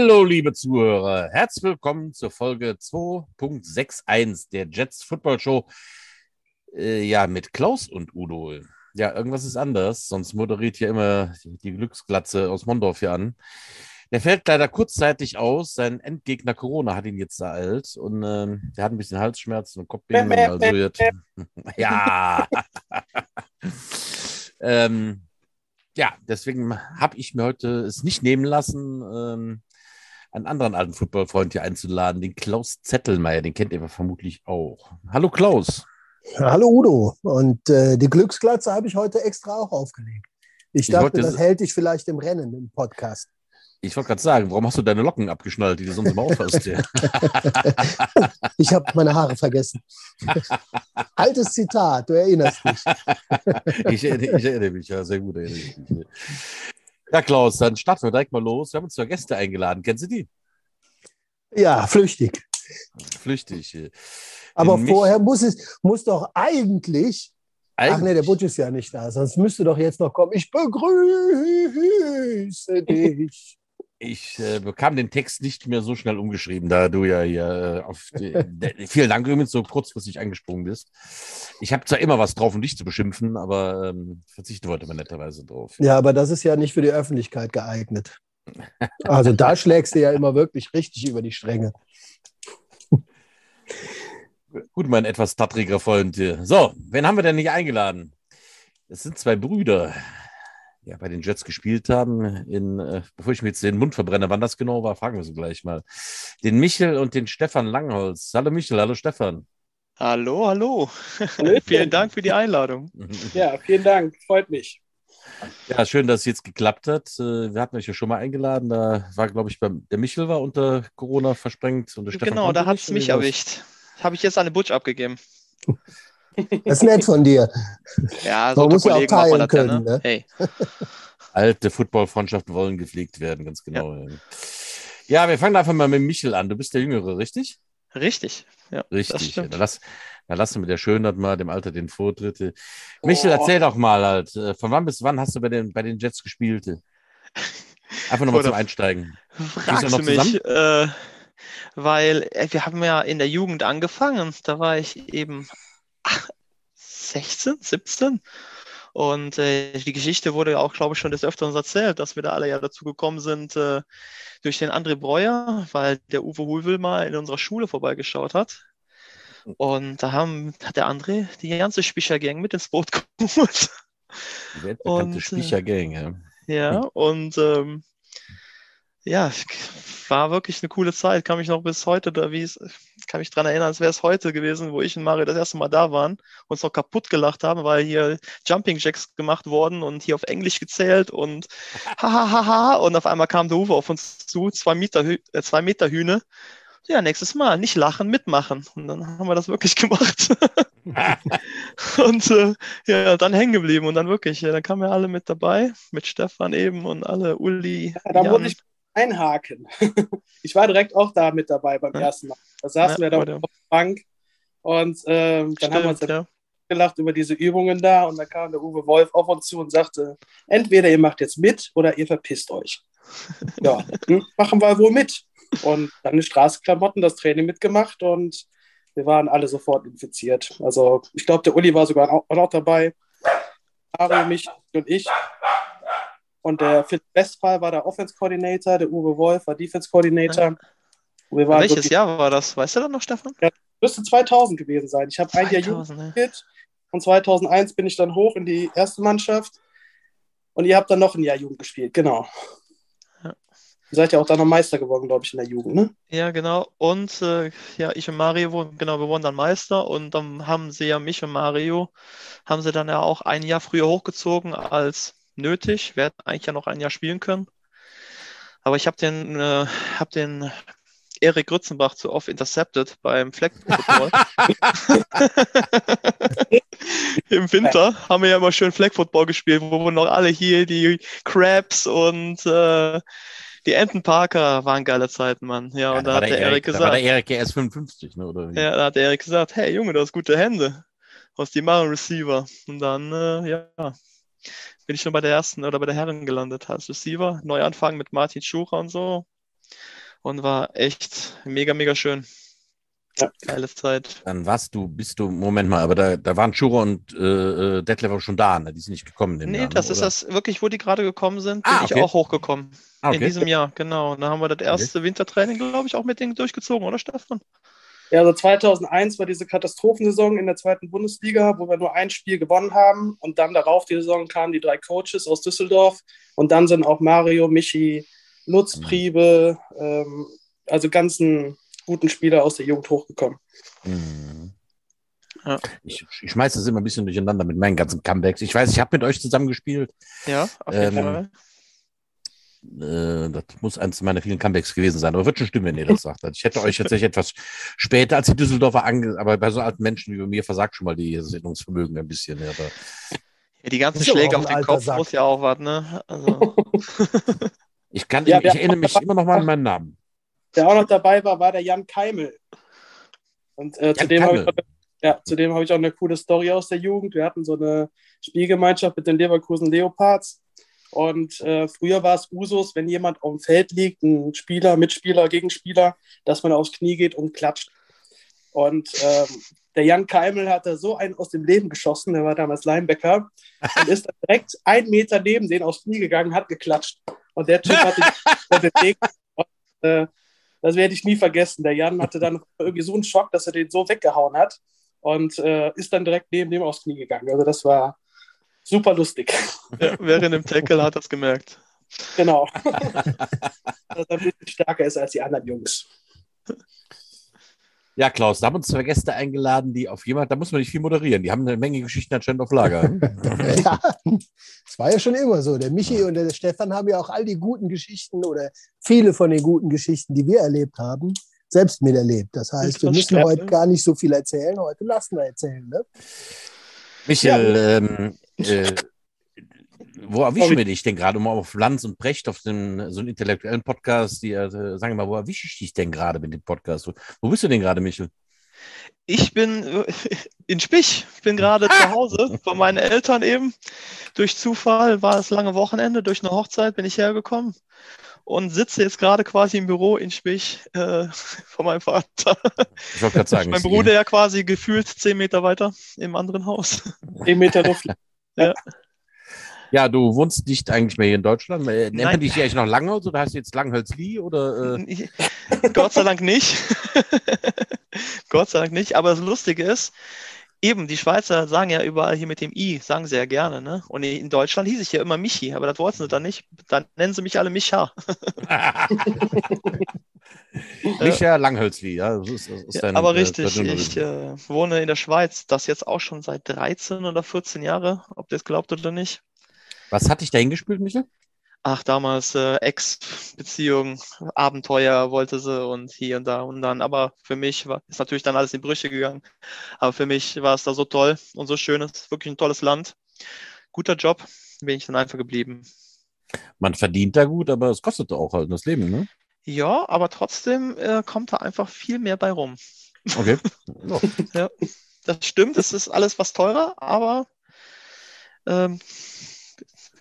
Hallo, liebe Zuhörer. Herzlich willkommen zur Folge 2.61 der Jets Football Show. Äh, ja, mit Klaus und Udo. Ja, irgendwas ist anders, sonst moderiert hier immer die Glücksglatze aus Mondorf hier an. Der fällt leider kurzzeitig aus. Sein Endgegner Corona hat ihn jetzt ereilt und äh, der hat ein bisschen Halsschmerzen und Kopfbehinderung. Also ja. ähm, ja, deswegen habe ich mir heute es nicht nehmen lassen, ähm, einen anderen alten Footballfreund hier einzuladen, den Klaus Zettelmeier. Den kennt ihr vermutlich auch. Hallo Klaus. Hallo Udo. Und äh, die Glücksglatze habe ich heute extra auch aufgelegt. Ich, ich dachte, das hält dich vielleicht im Rennen im Podcast. Ich wollte gerade sagen, warum hast du deine Locken abgeschnallt, die du sonst immer aufhast? ich habe meine Haare vergessen. Altes Zitat, du erinnerst dich. ich, ich, erinnere mich, ja, sehr gut. Ja, Klaus, dann starten wir direkt mal los. Wir haben uns zwei Gäste eingeladen. Kennst du die? Ja, flüchtig. Flüchtig. Aber Den vorher muss es, muss doch eigentlich eigentlich? Ach nee, der Butch ist ja nicht da, sonst müsste doch jetzt noch kommen. Ich begrüße dich. Ich äh, bekam den Text nicht mehr so schnell umgeschrieben, da du ja hier äh, auf die, vielen Dank übrigens so kurzfristig eingesprungen bist. Ich habe zwar immer was drauf, um dich zu beschimpfen, aber ähm, verzichten wollte man netterweise drauf. Ja, aber das ist ja nicht für die Öffentlichkeit geeignet. Also da schlägst du ja immer wirklich richtig über die Stränge. Gut, mein etwas tattriger Freund. So, wen haben wir denn nicht eingeladen? Es sind zwei Brüder ja, bei den Jets gespielt haben. In, äh, bevor ich mir jetzt den Mund verbrenne, wann das genau war, fragen wir sie gleich mal. Den Michel und den Stefan Langholz. Hallo Michel, hallo Stefan. Hallo, hallo. vielen Dank für die Einladung. Ja, vielen Dank, freut mich. Ja, schön, dass es jetzt geklappt hat. Äh, wir hatten euch ja schon mal eingeladen. Da war, glaube ich, beim, der Michel war unter Corona versprengt und der Stefan. Genau, da hat es mich erwischt. Habe ich jetzt eine Butch abgegeben. Das ist nett von dir. Ja, so muss ja auch teilen das können. Ja, ne? Hey. Alte Football-Freundschaften wollen gepflegt werden, ganz genau. Ja. ja. wir fangen einfach mal mit Michel an. Du bist der Jüngere, richtig? Richtig, ja. Richtig. Dann lass, dann lass du mit der Schönheit mal dem Alter den Vortritt. Michel, oh. erzähl doch mal halt, äh, von wann bis wann hast du bei den, bei den Jets gespielt? Einfach nochmal zum Einsteigen. Fragst du mich, äh, weil äh, wir haben ja in der Jugend angefangen. Da war ich eben 16, 17. Und äh, die Geschichte wurde ja auch, glaube ich, schon des Öfteren erzählt, dass wir da alle ja dazu gekommen sind äh, durch den André Breuer, weil der Uwe Hulwil mal in unserer Schule vorbeigeschaut hat. Und da haben, hat der André die ganze Spichergang mit ins Boot geholt. Die weltbekannte Spichergang, ja. Ja, und ähm, ja, war wirklich eine coole Zeit. Kann mich noch bis heute, da wie es, kann mich daran erinnern, als wäre es heute gewesen, wo ich und Mario das erste Mal da waren, uns noch kaputt gelacht haben, weil hier Jumping Jacks gemacht wurden und hier auf Englisch gezählt und hahaha und auf einmal kam der Uwe auf uns zu, zwei Meter, äh, zwei Meter Hühne. Ja, nächstes Mal nicht lachen, mitmachen. Und dann haben wir das wirklich gemacht. und äh, ja, dann hängen geblieben und dann wirklich, ja, dann kamen wir alle mit dabei, mit Stefan eben und alle, Uli. Ja, da wurde ich einhaken. ich war direkt auch da mit dabei beim ja. ersten Mal. Da saßen ja, wir da auf der Bank und ähm, dann Stimmt, haben wir uns ja. gelacht über diese Übungen da und dann kam der Uwe Wolf auf uns zu und sagte, entweder ihr macht jetzt mit oder ihr verpisst euch. ja, hm, machen wir wohl mit. Und dann in Straßenklamotten das Training mitgemacht und wir waren alle sofort infiziert. Also ich glaube, der Uli war sogar auch noch dabei. Mario, mich und ich. Und der Philipp Westphal war der Offense Coordinator, der Uwe Wolf war Defense Coordinator. Welches wirklich, Jahr war das? Weißt du das noch, Stefan? Ja, müsste 2000 gewesen sein. Ich habe ein Jahr Jugend gespielt und 2001 bin ich dann hoch in die erste Mannschaft und ihr habt dann noch ein Jahr Jugend gespielt, genau. Ja. Ihr seid ja auch dann noch Meister geworden, glaube ich, in der Jugend, ne? Ja, genau. Und äh, ja, ich und Mario, genau, wir wurden dann Meister und dann haben sie ja mich und Mario, haben sie dann ja auch ein Jahr früher hochgezogen als nötig. Wir hätten eigentlich ja noch ein Jahr spielen können. Aber ich habe den, äh, hab den Erik Grützenbach zu oft intercepted beim Flag Football. Im Winter haben wir ja immer schön Flag Football gespielt, wo wir noch alle hier die Crabs und äh, die Enten Parker waren geile Zeiten, Mann. Ja, ja und da, hat der Erik gesagt. Da war der Erik erst 55, ne? Oder wie? Ja, da hat der Erik gesagt, hey Junge, du hast gute Hände. Was die machen Receiver. Und dann, äh, ja, bin ich schon bei der ersten oder bei der Herren gelandet als Receiver. Neuanfang mit Martin Schucher und so. und war echt mega, mega schön. Ja. Geile Zeit. Dann warst du, bist du, Moment mal, aber da, da waren Churo und äh, äh Detlef schon da, ne? Die sind nicht gekommen. Nee, Jahr, das ne? ist das wirklich, wo die gerade gekommen sind, bin ah, okay. ich auch hochgekommen. Ah, okay. In diesem Jahr, genau. Da haben wir das erste okay. Wintertraining, glaube ich, auch mit denen durchgezogen, oder Stefan? Ja, also 2001 war diese Katastrophensaison in der zweiten Bundesliga, wo wir nur ein Spiel gewonnen haben. Und dann darauf die Saison kamen die drei Coaches aus Düsseldorf. Und dann sind auch Mario, Michi, Lutz, mhm. Priebe, ähm, also ganzen guten Spieler aus der Jugend hochgekommen. Mhm. Ja. Ich, ich schmeiße das immer ein bisschen durcheinander mit meinen ganzen Comebacks. Ich weiß, ich habe mit euch zusammengespielt. Ja, auf jeden ähm, Fall. Äh, das muss eines meiner vielen Comebacks gewesen sein. Aber wird schon stimmen, wenn ihr das sagt. Also ich hätte euch tatsächlich etwas später als die Düsseldorfer ange... Aber bei so alten Menschen wie mir versagt schon mal die Sinnungsvermögen ein bisschen. Ja, ja die ganzen Schläge auf den Kopf Sack. muss ja auch was, ne? Also. ich, kann, ja, ich, ich erinnere mich immer noch mal an meinen Namen der auch noch dabei war, war der Jan Keimel. Und äh, zudem habe ich, ja, zudem hab ich auch eine coole Story aus der Jugend. Wir hatten so eine Spielgemeinschaft mit den Leverkusen Leopards. Und äh, früher war es Usus, wenn jemand auf dem Feld liegt, ein Spieler, Mitspieler, Gegenspieler, dass man aufs Knie geht und klatscht. Und ähm, der Jan Keimel hat da so einen aus dem Leben geschossen, der war damals Linebacker, und ist direkt einen Meter neben den aufs Knie gegangen, hat geklatscht. Und der Typ hat bewegt. Und, äh, das werde ich nie vergessen. Der Jan hatte dann irgendwie so einen Schock, dass er den so weggehauen hat und äh, ist dann direkt neben dem aufs Knie gegangen. Also das war super lustig. Ja, während dem Tackle hat er es gemerkt. Genau. dass er ein bisschen stärker ist als die anderen Jungs. Ja, Klaus, da haben uns zwei Gäste eingeladen, die auf jemand, da muss man nicht viel moderieren. Die haben eine Menge Geschichten anscheinend auf Lager. ja, es war ja schon immer so. Der Michi und der Stefan haben ja auch all die guten Geschichten oder viele von den guten Geschichten, die wir erlebt haben, selbst miterlebt. Das heißt, wir müssen heute gar nicht so viel erzählen, heute lassen wir erzählen. Ne? Michael, ja. ähm, äh, wo erwischen wir dich denn gerade, um auf Lanz und Brecht auf den, so einen intellektuellen Podcast, die, äh, sagen wir mal, wo erwische ich dich denn gerade mit dem Podcast? Wo, wo bist du denn gerade, Michel? Ich bin äh, in Spich, ich bin gerade ah! zu Hause bei meinen Eltern eben. Durch Zufall war es lange Wochenende, durch eine Hochzeit bin ich hergekommen und sitze jetzt gerade quasi im Büro in Spich äh, von meinem Vater. Ich wollte gerade sagen. mein Bruder ja quasi gefühlt zehn Meter weiter im anderen Haus. Zehn Meter Luft. Ja. Ja, du wohnst nicht eigentlich mehr hier in Deutschland. Nennt man dich hier eigentlich noch Langholz oder heißt du jetzt Langhölzli? Oder, äh? Gott sei Dank nicht. Gott sei Dank nicht. Aber das Lustige ist, eben, die Schweizer sagen ja überall hier mit dem I, sagen sie ja gerne. Ne? Und in Deutschland hieß ich ja immer Michi, aber das wollten sie dann nicht. Dann nennen sie mich alle Micha. Micha Langhölzli, ja. Das ist, das ist ja aber äh, richtig, ich äh, wohne in der Schweiz, das jetzt auch schon seit 13 oder 14 Jahren, ob ihr es glaubt oder nicht. Was hat dich dahin gespielt, Michael? Ach, damals äh, Ex-Beziehung, Abenteuer wollte sie und hier und da und dann. Aber für mich war, ist natürlich dann alles in Brüche gegangen. Aber für mich war es da so toll und so schön. Es ist wirklich ein tolles Land. Guter Job, bin ich dann einfach geblieben. Man verdient da gut, aber es kostet auch halt das Leben, ne? Ja, aber trotzdem äh, kommt da einfach viel mehr bei rum. Okay. ja, das stimmt. Es ist alles was teurer, aber ähm,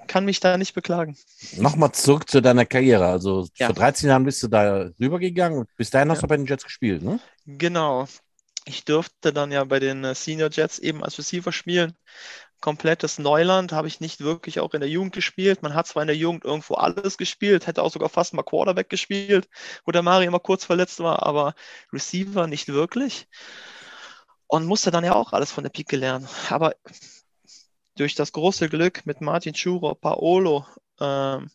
kann mich da nicht beklagen. Nochmal zurück zu deiner Karriere. Also ja. vor 13 Jahren bist du da rübergegangen und bis dahin hast du bei den Jets gespielt, ne? Genau. Ich durfte dann ja bei den äh, Senior Jets eben als Receiver spielen. Komplettes Neuland habe ich nicht wirklich auch in der Jugend gespielt. Man hat zwar in der Jugend irgendwo alles gespielt, hätte auch sogar fast mal Quarterback gespielt, wo der Mari immer kurz verletzt war, aber Receiver nicht wirklich. Und musste dann ja auch alles von der Pike lernen. Aber durch das große Glück mit Martin Schuro, Paolo, ähm,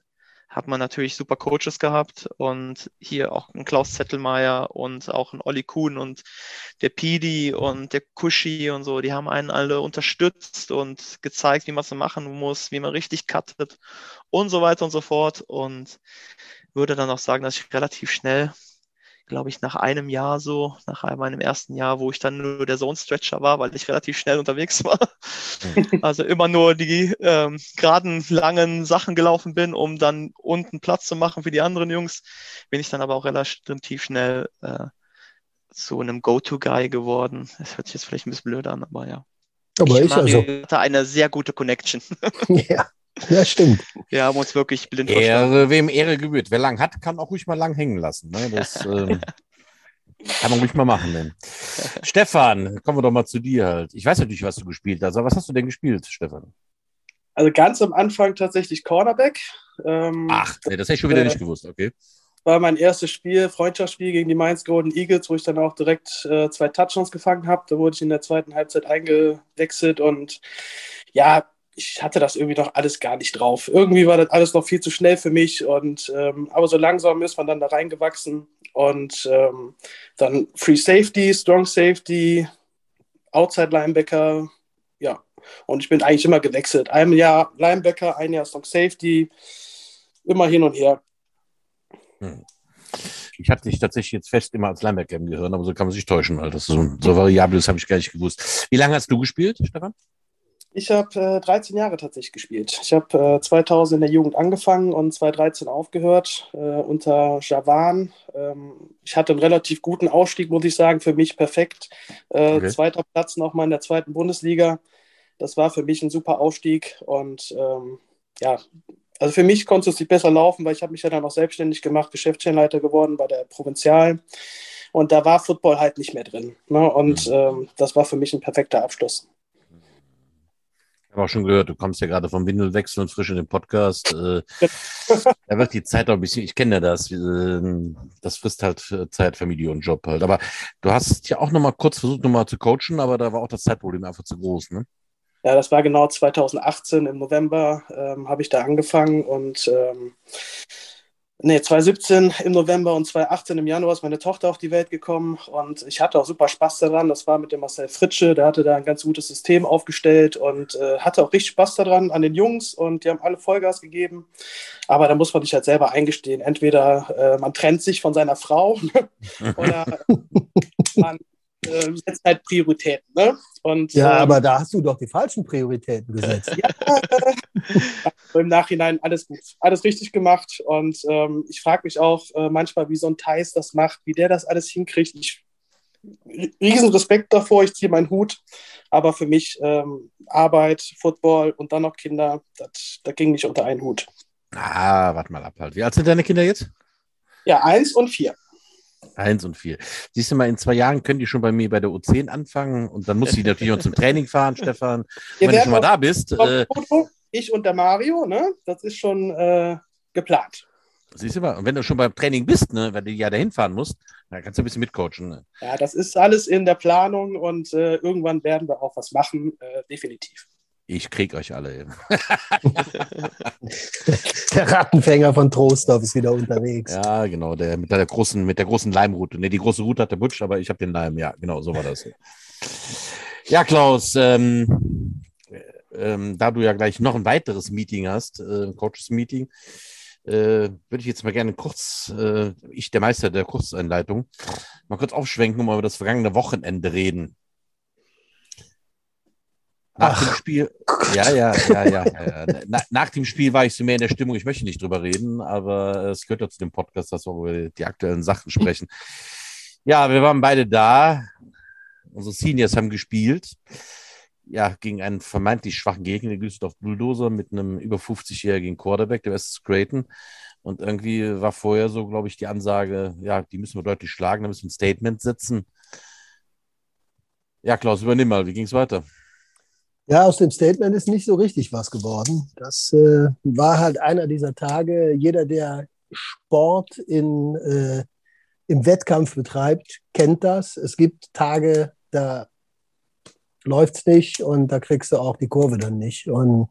hat man natürlich super Coaches gehabt und hier auch ein Klaus Zettelmeier und auch ein Olli Kuhn und der Pidi und der Kushi und so, die haben einen alle unterstützt und gezeigt, wie man es machen muss, wie man richtig cuttet und so weiter und so fort und würde dann auch sagen, dass ich relativ schnell glaube ich, nach einem Jahr so, nach meinem ersten Jahr, wo ich dann nur der Zone-Stretcher war, weil ich relativ schnell unterwegs war. Also immer nur die ähm, geraden, langen Sachen gelaufen bin, um dann unten Platz zu machen für die anderen Jungs, bin ich dann aber auch relativ schnell äh, zu einem Go-To-Guy geworden. Das hört sich jetzt vielleicht ein bisschen blöd an, aber ja. Aber ich, ich also. hatte eine sehr gute Connection. ja. Ja, stimmt. Wir haben uns wirklich blind Ehre, wem Ehre gebührt. Wer lang hat, kann auch ruhig mal lang hängen lassen. Ne? Das ähm, kann man ruhig mal machen. Ne? Stefan, kommen wir doch mal zu dir halt. Ich weiß natürlich, was du gespielt hast, aber was hast du denn gespielt, Stefan? Also ganz am Anfang tatsächlich Cornerback. Ähm, Ach, nee, das hätte ich schon wieder äh, nicht gewusst, okay. War mein erstes Spiel, Freundschaftsspiel gegen die Mainz Golden Eagles, wo ich dann auch direkt äh, zwei Touchdowns gefangen habe. Da wurde ich in der zweiten Halbzeit eingewechselt und ja, ich hatte das irgendwie doch alles gar nicht drauf. Irgendwie war das alles noch viel zu schnell für mich und ähm, aber so langsam ist man dann da reingewachsen und ähm, dann Free Safety, Strong Safety, Outside Linebacker, ja. Und ich bin eigentlich immer gewechselt. Ein Jahr Linebacker, ein Jahr Strong Safety, immer hin und her. Hm. Ich hatte dich tatsächlich jetzt fest immer als Linebacker im Gehirn, aber so kann man sich täuschen, weil das so, so variabel ist, habe ich gar nicht gewusst. Wie lange hast du gespielt, Stefan? Ich habe äh, 13 Jahre tatsächlich gespielt. Ich habe äh, 2000 in der Jugend angefangen und 2013 aufgehört äh, unter Javan. Ähm, ich hatte einen relativ guten Ausstieg, muss ich sagen, für mich perfekt. Äh, okay. Zweiter Platz nochmal in der zweiten Bundesliga. Das war für mich ein super Aufstieg und ähm, ja, also für mich konnte es nicht besser laufen, weil ich habe mich ja dann auch selbstständig gemacht, Geschäftsstellenleiter geworden bei der Provinzial. Und da war Football halt nicht mehr drin. Ne? Und mhm. ähm, das war für mich ein perfekter Abschluss. Ich habe auch schon gehört, du kommst ja gerade vom Windelwechsel und frisch in den Podcast. Äh, da wird die Zeit auch ein bisschen, ich kenne ja das, äh, das frisst halt Zeit, Familie und Job halt. Aber du hast ja auch nochmal kurz versucht, nochmal zu coachen, aber da war auch das Zeitproblem einfach zu groß, ne? Ja, das war genau 2018 im November, ähm, habe ich da angefangen und ähm, Nee, 2017 im November und 2018 im Januar ist meine Tochter auf die Welt gekommen und ich hatte auch super Spaß daran. Das war mit dem Marcel Fritsche, der hatte da ein ganz gutes System aufgestellt und äh, hatte auch richtig Spaß daran an den Jungs und die haben alle Vollgas gegeben. Aber da muss man sich halt selber eingestehen. Entweder äh, man trennt sich von seiner Frau oder man äh, setzt halt Prioritäten. Ne? Und, ja, ähm, aber da hast du doch die falschen Prioritäten gesetzt. ja, im Nachhinein alles gut, alles richtig gemacht. Und ähm, ich frage mich auch äh, manchmal, wie so ein Thais das macht, wie der das alles hinkriegt. Ich riesen Respekt davor, ich ziehe meinen Hut. Aber für mich ähm, Arbeit, Football und dann noch Kinder, das, das ging nicht unter einen Hut. Ah, warte mal ab halt. Wie alt sind deine Kinder jetzt? Ja, eins und vier. Eins und vier. Siehst du mal, in zwei Jahren können die schon bei mir bei der U10 anfangen und dann muss ich natürlich auch zum Training fahren, Stefan. Wenn du schon mal da bist. Äh, ich und der Mario, ne? Das ist schon äh, geplant. Siehst du mal, und wenn du schon beim Training bist, ne, weil du ja dahin fahren musst, dann kannst du ein bisschen mitcoachen. Ne? Ja, das ist alles in der Planung und äh, irgendwann werden wir auch was machen, äh, definitiv. Ich krieg euch alle. der Rattenfänger von Trostorf ist wieder unterwegs. Ja, genau, der mit der großen, mit der großen Leimroute. Ne, die große Route hat der Butsch, aber ich habe den Leim. Ja, genau, so war das. Ja, Klaus, ähm, ähm, da du ja gleich noch ein weiteres Meeting hast, äh, ein Coaches-Meeting, äh, würde ich jetzt mal gerne kurz, äh, ich der Meister der Kurzeinleitung, mal kurz aufschwenken und mal über das vergangene Wochenende reden. Nach Ach. dem Spiel, ja, ja, ja, ja. ja. Na, nach dem Spiel war ich so mehr in der Stimmung, ich möchte nicht drüber reden, aber es gehört ja zu dem Podcast, dass wir über die aktuellen Sachen sprechen. Ja, wir waren beide da. Unsere Seniors haben gespielt. Ja, gegen einen vermeintlich schwachen Gegner, der Düsseldorf Bulldozer, mit einem über 50-jährigen Quarterback, der West Creighton. Und irgendwie war vorher so, glaube ich, die Ansage, ja, die müssen wir deutlich schlagen, da müssen wir ein Statement setzen. Ja, Klaus, übernimm mal, wie ging es weiter? Ja, aus dem Statement ist nicht so richtig was geworden. Das äh, war halt einer dieser Tage. Jeder, der Sport in, äh, im Wettkampf betreibt, kennt das. Es gibt Tage, da läuft es nicht und da kriegst du auch die Kurve dann nicht. Und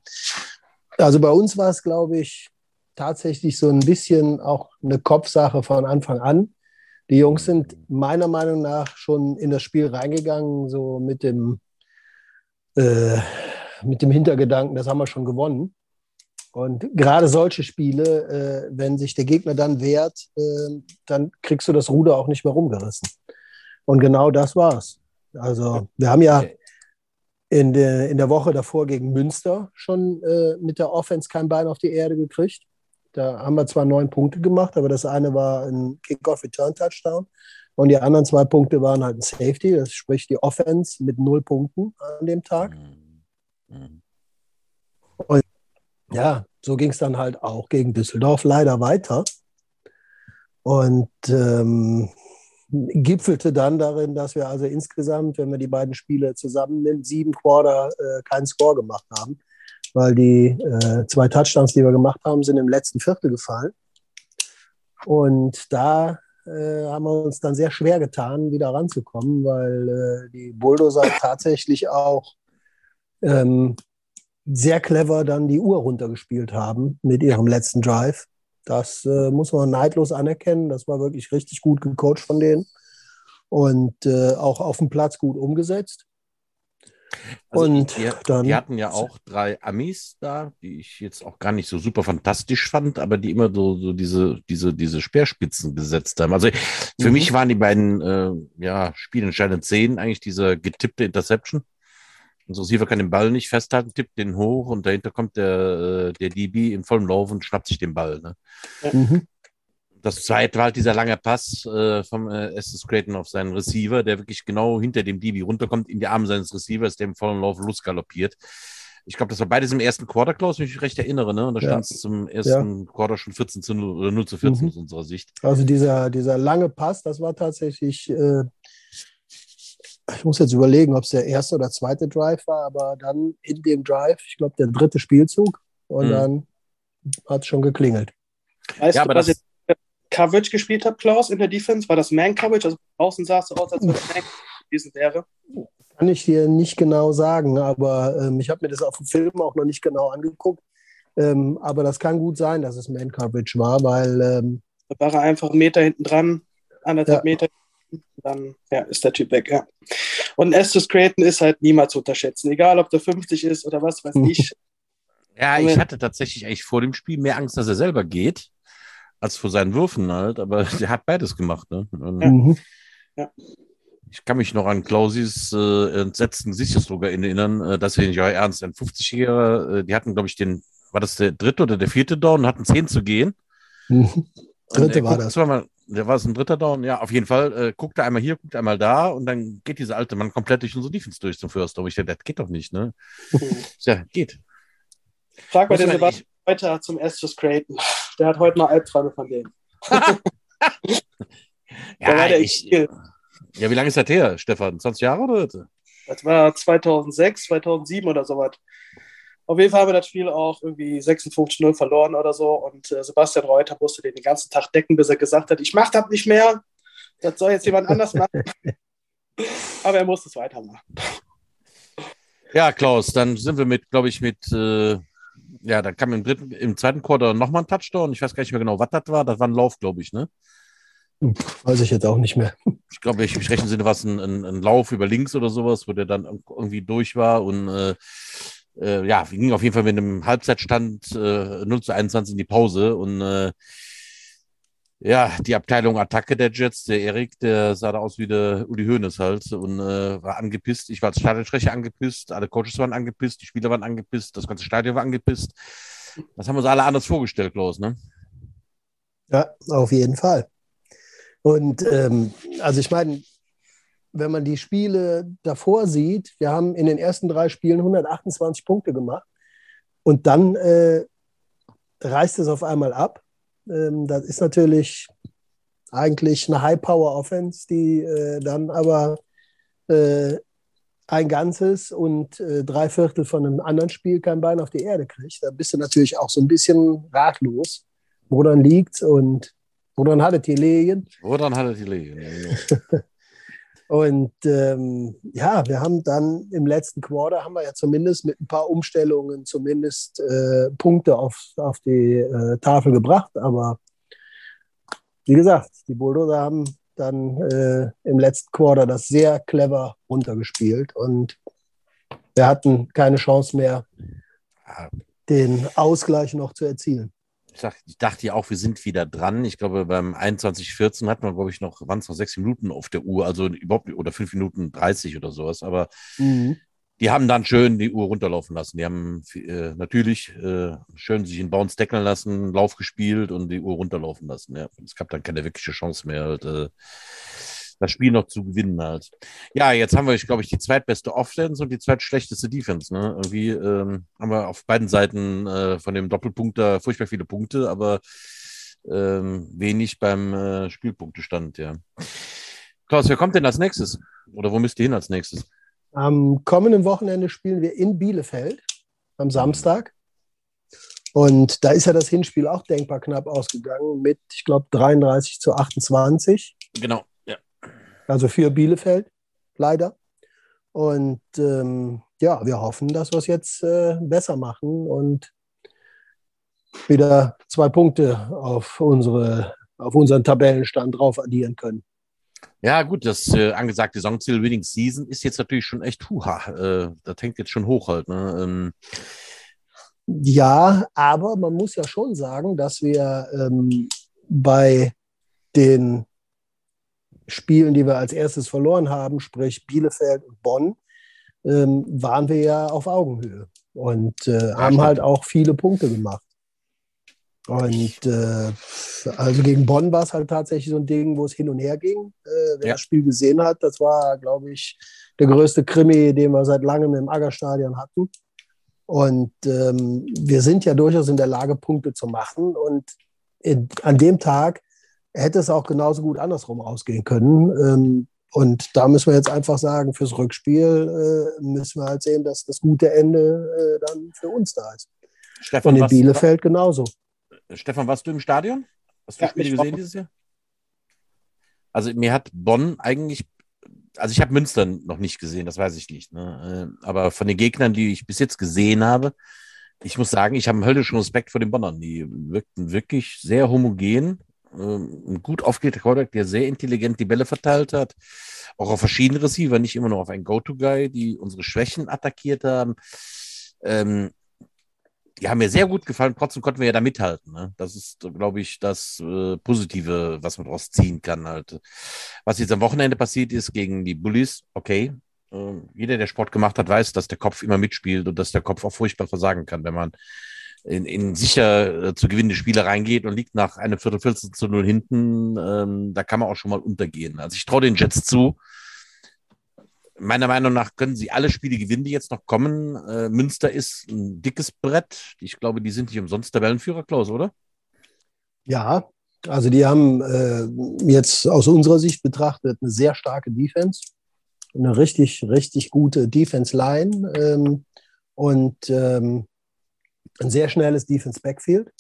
also bei uns war es, glaube ich, tatsächlich so ein bisschen auch eine Kopfsache von Anfang an. Die Jungs sind meiner Meinung nach schon in das Spiel reingegangen, so mit dem äh, mit dem Hintergedanken, das haben wir schon gewonnen. Und gerade solche Spiele, äh, wenn sich der Gegner dann wehrt, äh, dann kriegst du das Ruder auch nicht mehr rumgerissen. Und genau das war's. Also wir haben ja in der, in der Woche davor gegen Münster schon äh, mit der Offense kein Bein auf die Erde gekriegt. Da haben wir zwar neun Punkte gemacht, aber das eine war ein Kick-Off-Return-Touchdown und die anderen zwei Punkte waren halt ein Safety, das spricht die Offense mit null Punkten an dem Tag. Mhm. Und ja, so ging es dann halt auch gegen Düsseldorf leider weiter. Und ähm, gipfelte dann darin, dass wir also insgesamt, wenn man die beiden Spiele zusammennimmt, sieben Quarter äh, keinen Score gemacht haben, weil die äh, zwei Touchdowns, die wir gemacht haben, sind im letzten Viertel gefallen. Und da äh, haben wir uns dann sehr schwer getan, wieder ranzukommen, weil äh, die Bulldozer tatsächlich auch ähm, sehr clever dann die Uhr runtergespielt haben mit ihrem letzten Drive. Das äh, muss man neidlos anerkennen. Das war wirklich richtig gut gecoacht von denen und äh, auch auf dem Platz gut umgesetzt. Also und die, dann, die hatten ja auch drei Amis da, die ich jetzt auch gar nicht so super fantastisch fand, aber die immer so, so diese, diese, diese Speerspitzen gesetzt haben. Also für mhm. mich waren die beiden äh, ja, spielentscheidenden Szenen eigentlich diese getippte Interception. Unser Receiver kann den Ball nicht festhalten, tippt den hoch und dahinter kommt der, äh, der DB in vollem Lauf und schnappt sich den Ball. Ne? Mhm. Das zweite war halt dieser lange Pass äh, vom äh, Estes Creighton auf seinen Receiver, der wirklich genau hinter dem DB runterkommt, in die Arme seines Receivers, der im vollen Lauf losgaloppiert. Ich glaube, das war beides im ersten Quarter, Klaus, wenn ich mich recht erinnere. Ne? Und da ja. stand es zum ersten ja. Quarter schon 14 zu 0 oder 0 zu 14 mhm. aus unserer Sicht. Also dieser, dieser lange Pass, das war tatsächlich äh, ich muss jetzt überlegen, ob es der erste oder zweite Drive war, aber dann in dem Drive, ich glaube, der dritte Spielzug und mhm. dann hat es schon geklingelt. Weißt ja, du, was ich Coverage gespielt habe, Klaus, in der Defense? War das Man-Coverage? Also außen sah es so aus, als wenn es Man gewesen wäre. Kann ich dir nicht genau sagen, aber ähm, ich habe mir das auf dem Film auch noch nicht genau angeguckt. Ähm, aber das kann gut sein, dass es Man-Coverage war, weil. Ähm, da war er einfach einen Meter hinten dran, anderthalb ja. Meter dann ja, ist der Typ weg, ja. Und Estes Creighton ist halt niemals zu unterschätzen, egal ob der 50 ist oder was weiß ich. Ja, ich hatte tatsächlich eigentlich vor dem Spiel mehr Angst, dass er selber geht, als vor seinen Würfen halt, aber der hat beides gemacht, ne? Ja. Mhm. ja. Ich kann mich noch an Klausis äh, entsetzten Gesichtsausdruck erinnern, äh, dass nicht ja ernst, ein 50-Jähriger, äh, die hatten, glaube ich, den, war das der dritte oder der vierte Down, hatten zehn zu gehen. Mhm. Dritte war das. Mal, der war es ein dritter Down, ja, auf jeden Fall. Äh, guckt er einmal hier, guckt einmal da und dann geht dieser alte Mann komplett durch unsere Defense durch zum First Down. Ich dachte, das geht doch nicht, ne? ja, geht. Frag mal den Sebastian weiter zum Estes Creighton. Der hat heute mal Albträume von denen. ja, ich, ja, wie lange ist das her, Stefan? 20 Jahre oder? Das war 2006, 2007 oder sowas. Auf jeden Fall haben wir das Spiel auch irgendwie 56-0 verloren oder so. Und äh, Sebastian Reuter musste den, den ganzen Tag decken, bis er gesagt hat, ich mache das nicht mehr. Das soll jetzt jemand anders machen. Aber er musste es weitermachen. Ja, Klaus, dann sind wir mit, glaube ich, mit, äh, ja, dann kam im dritten, im zweiten Quarter nochmal ein Touchdown. Ich weiß gar nicht mehr genau, was das war. Das war ein Lauf, glaube ich, ne? Weiß ich jetzt auch nicht mehr. Ich glaube, ich, ich rechnen Sinne war es ein, ein, ein, Lauf über links oder sowas, wo der dann irgendwie durch war und äh, äh, ja, wir gingen auf jeden Fall mit einem Halbzeitstand äh, 0 zu 21 in die Pause und äh, ja, die Abteilung Attacke der Jets, der Erik, der sah da aus wie der Uli Hoeneß halt und äh, war angepisst. Ich war als Stadionsprecher angepisst, alle Coaches waren angepisst, die Spieler waren angepisst, das ganze Stadion war angepisst. Das haben wir uns alle anders vorgestellt, Klaus, ne? Ja, auf jeden Fall. Und ähm, also ich meine, wenn man die Spiele davor sieht, wir haben in den ersten drei Spielen 128 Punkte gemacht und dann äh, reißt es auf einmal ab. Ähm, das ist natürlich eigentlich eine High-Power-Offense, die äh, dann aber äh, ein Ganzes und äh, drei Viertel von einem anderen Spiel kein Bein auf die Erde kriegt. Da bist du natürlich auch so ein bisschen ratlos, wo dann liegt und wo dann hattet ihr Lehen. Wo dann hattet ihr Lehen, ja. Und ähm, ja, wir haben dann im letzten Quarter haben wir ja zumindest mit ein paar Umstellungen zumindest äh, Punkte auf, auf die äh, Tafel gebracht. Aber wie gesagt, die Bulldozer haben dann äh, im letzten Quarter das sehr clever runtergespielt. Und wir hatten keine Chance mehr, den Ausgleich noch zu erzielen ich dachte ja auch, wir sind wieder dran. Ich glaube, beim 21.14 hatten wir, glaube ich, noch, waren es noch sechs Minuten auf der Uhr, also überhaupt, oder fünf Minuten 30 oder sowas. Aber mhm. die haben dann schön die Uhr runterlaufen lassen. Die haben äh, natürlich äh, schön sich in Bounce deckeln lassen, Lauf gespielt und die Uhr runterlaufen lassen. Ja. Es gab dann keine wirkliche Chance mehr, halt, äh, das Spiel noch zu gewinnen halt. Ja, jetzt haben wir, glaube ich, die zweitbeste Offense und die zweitschlechteste Defense. Ne? Irgendwie ähm, haben wir auf beiden Seiten äh, von dem Doppelpunkt da furchtbar viele Punkte, aber ähm, wenig beim äh, Spielpunktestand, ja. Klaus, wer kommt denn als nächstes? Oder wo müsst ihr hin als nächstes? Am kommenden Wochenende spielen wir in Bielefeld am Samstag. Und da ist ja das Hinspiel auch denkbar knapp ausgegangen mit, ich glaube, 33 zu 28. Genau. Also für Bielefeld, leider. Und ähm, ja, wir hoffen, dass wir es jetzt äh, besser machen und wieder zwei Punkte auf, unsere, auf unseren Tabellenstand drauf addieren können. Ja, gut, das äh, angesagte Songziel Winning Season ist jetzt natürlich schon echt huha. Äh, das hängt jetzt schon hoch halt. Ne? Ähm, ja, aber man muss ja schon sagen, dass wir ähm, bei den Spielen, die wir als erstes verloren haben, sprich Bielefeld und Bonn, ähm, waren wir ja auf Augenhöhe und äh, haben halt auch viele Punkte gemacht. Und äh, also gegen Bonn war es halt tatsächlich so ein Ding, wo es hin und her ging. Äh, wer ja. das Spiel gesehen hat, das war, glaube ich, der größte Krimi, den wir seit langem im Aggerstadion hatten. Und ähm, wir sind ja durchaus in der Lage, Punkte zu machen. Und in, an dem Tag hätte es auch genauso gut andersrum ausgehen können. Ähm, und da müssen wir jetzt einfach sagen, fürs Rückspiel äh, müssen wir halt sehen, dass das gute Ende äh, dann für uns da ist. Stefan, Und in was, Bielefeld genauso. Stefan, warst du im Stadion? Hast du ja, Spiele gesehen dieses Jahr? Also mir hat Bonn eigentlich, also ich habe Münster noch nicht gesehen, das weiß ich nicht. Ne? Äh, aber von den Gegnern, die ich bis jetzt gesehen habe, ich muss sagen, ich habe einen höllischen Respekt vor den Bonnern. Die wirkten wirklich sehr homogen. Ähm, ein gut aufgelegter Quarterback, der sehr intelligent die Bälle verteilt hat. Auch auf verschiedene Receiver, nicht immer nur auf einen Go-To-Guy, die unsere Schwächen attackiert haben. Ähm, die haben mir sehr gut gefallen, trotzdem konnten wir ja da mithalten. Ne? Das ist, glaube ich, das äh, Positive, was man daraus ziehen kann. Halt. Was jetzt am Wochenende passiert ist gegen die Bullies, okay. Äh, jeder, der Sport gemacht hat, weiß, dass der Kopf immer mitspielt und dass der Kopf auch furchtbar versagen kann, wenn man in, in sicher äh, zu gewinnende Spiele reingeht und liegt nach einem Viertel, 14 zu 0 hinten. Ähm, da kann man auch schon mal untergehen. Also ich traue den Jets zu, meiner Meinung nach können sie alle Spiele gewinnen, die jetzt noch kommen. Äh, Münster ist ein dickes Brett. Ich glaube, die sind nicht umsonst Tabellenführer, Klaus, oder? Ja, also die haben äh, jetzt aus unserer Sicht betrachtet eine sehr starke Defense, eine richtig, richtig gute Defense-Line ähm, und ähm, ein sehr schnelles Defense-Backfield.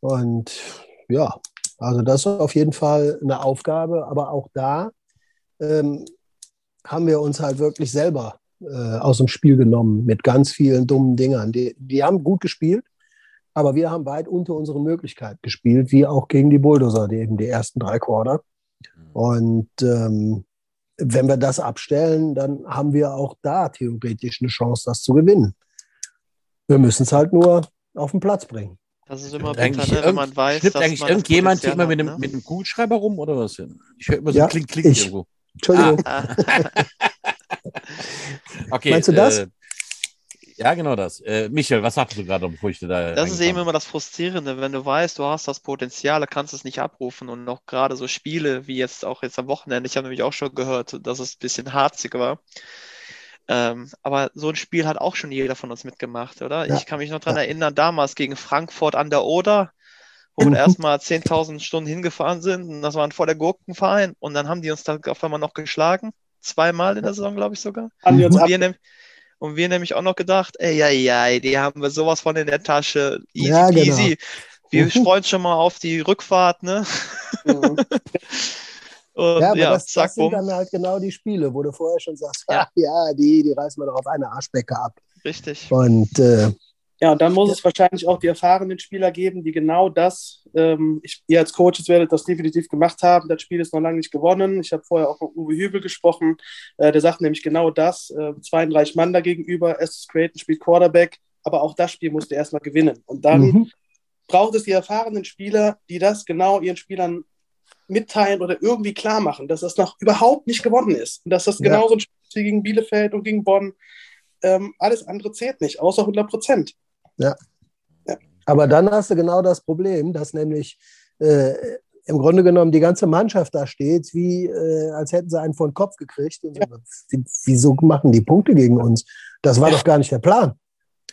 Und ja, also das ist auf jeden Fall eine Aufgabe, aber auch da ähm, haben wir uns halt wirklich selber äh, aus dem Spiel genommen mit ganz vielen dummen Dingern. Die, die haben gut gespielt, aber wir haben weit unter unsere Möglichkeit gespielt, wie auch gegen die Bulldozer, die eben die ersten drei Quarter. Und ähm, wenn wir das abstellen, dann haben wir auch da theoretisch eine Chance, das zu gewinnen. Wir müssen es halt nur auf den Platz bringen. Das ist immer bitter, ne, wenn man weiß, dass eigentlich man irgendjemand hier immer mit einem, ne? mit einem Kugelschreiber rum oder was? Ich höre immer so ja, Klick, Klick ich, irgendwo. Entschuldigung. Ah. okay. Meinst du das? Äh, ja, genau das. Äh, Michael, was sagst du gerade, bevor ich da. Das ist eben immer das Frustrierende, wenn du weißt, du hast das Potenzial, kannst es nicht abrufen und noch gerade so Spiele wie jetzt auch jetzt am Wochenende, ich habe nämlich auch schon gehört, dass es ein bisschen harzig war. Ähm, aber so ein Spiel hat auch schon jeder von uns mitgemacht, oder? Ja. Ich kann mich noch daran ja. erinnern, damals gegen Frankfurt an der Oder, wo wir mhm. erstmal 10.000 Stunden hingefahren sind. Und das war ein voller Gurkenverein. Und dann haben die uns da auf einmal noch geschlagen. Zweimal in der Saison, glaube ich sogar. Und wir, und wir, nämlich auch noch gedacht, ey, ey, ey, die haben wir sowas von in der Tasche. Easy ja, genau. easy. Wir mhm. freuen uns schon mal auf die Rückfahrt, ne? Und, ja, aber ja, das, zack, das sind dann halt genau die Spiele, wo du vorher schon sagst, ja, ja die, die reißen wir doch auf eine Arschbecke ab. Richtig. Und äh, ja, und dann muss es wahrscheinlich auch die erfahrenen Spieler geben, die genau das, ähm, ich, ihr als Coaches werdet das definitiv gemacht haben. Das Spiel ist noch lange nicht gewonnen. Ich habe vorher auch mit Uwe Hübel gesprochen. Äh, der sagt nämlich genau das: äh, 32 Mann da gegenüber, Estes Creighton spielt Quarterback, aber auch das Spiel musste erstmal gewinnen. Und dann mhm. braucht es die erfahrenen Spieler, die das genau ihren Spielern mitteilen oder irgendwie klar machen, dass das noch überhaupt nicht gewonnen ist. Und dass das ja. genauso ein Spiel wie gegen Bielefeld und gegen Bonn. Ähm, alles andere zählt nicht, außer 100 Prozent. Ja. ja. Aber dann hast du genau das Problem, dass nämlich äh, im Grunde genommen die ganze Mannschaft da steht, wie äh, als hätten sie einen vor den Kopf gekriegt. Und ja. so, wieso machen die Punkte gegen uns? Das war doch gar nicht der Plan.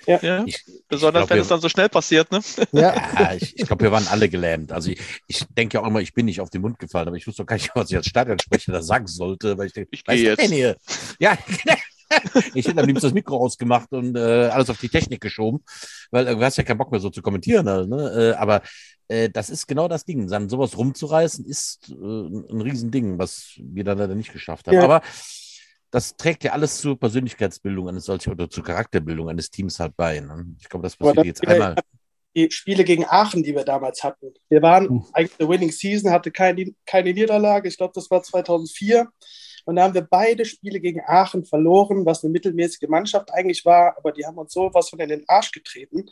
Ja. ja. Ich, Besonders ich glaub, wenn es dann so schnell passiert, ne? Ja, ja ich, ich glaube, wir waren alle gelähmt. Also ich, ich denke ja auch immer, ich bin nicht auf den Mund gefallen, aber ich wusste doch gar nicht, was ich als Stadionsprecher da sagen sollte, weil ich denke, ich gehe jetzt. Denn hier? Ja, ich hätte am liebsten das Mikro ausgemacht und äh, alles auf die Technik geschoben, weil du hast ja keinen Bock mehr so zu kommentieren. Halt, ne? Äh, aber äh, das ist genau das Ding. Dann sowas rumzureißen ist äh, ein Riesending, was wir dann leider nicht geschafft haben. Ja. Aber das trägt ja alles zur Persönlichkeitsbildung eines solchen oder zur Charakterbildung eines Teams halt bei. Ne? Ich glaube, das passiert jetzt einmal. Die Spiele gegen Aachen, die wir damals hatten. Wir waren hm. eigentlich eine Winning Season, hatte keine, keine Niederlage. Ich glaube, das war 2004. Und da haben wir beide Spiele gegen Aachen verloren, was eine mittelmäßige Mannschaft eigentlich war. Aber die haben uns sowas von in den Arsch getreten.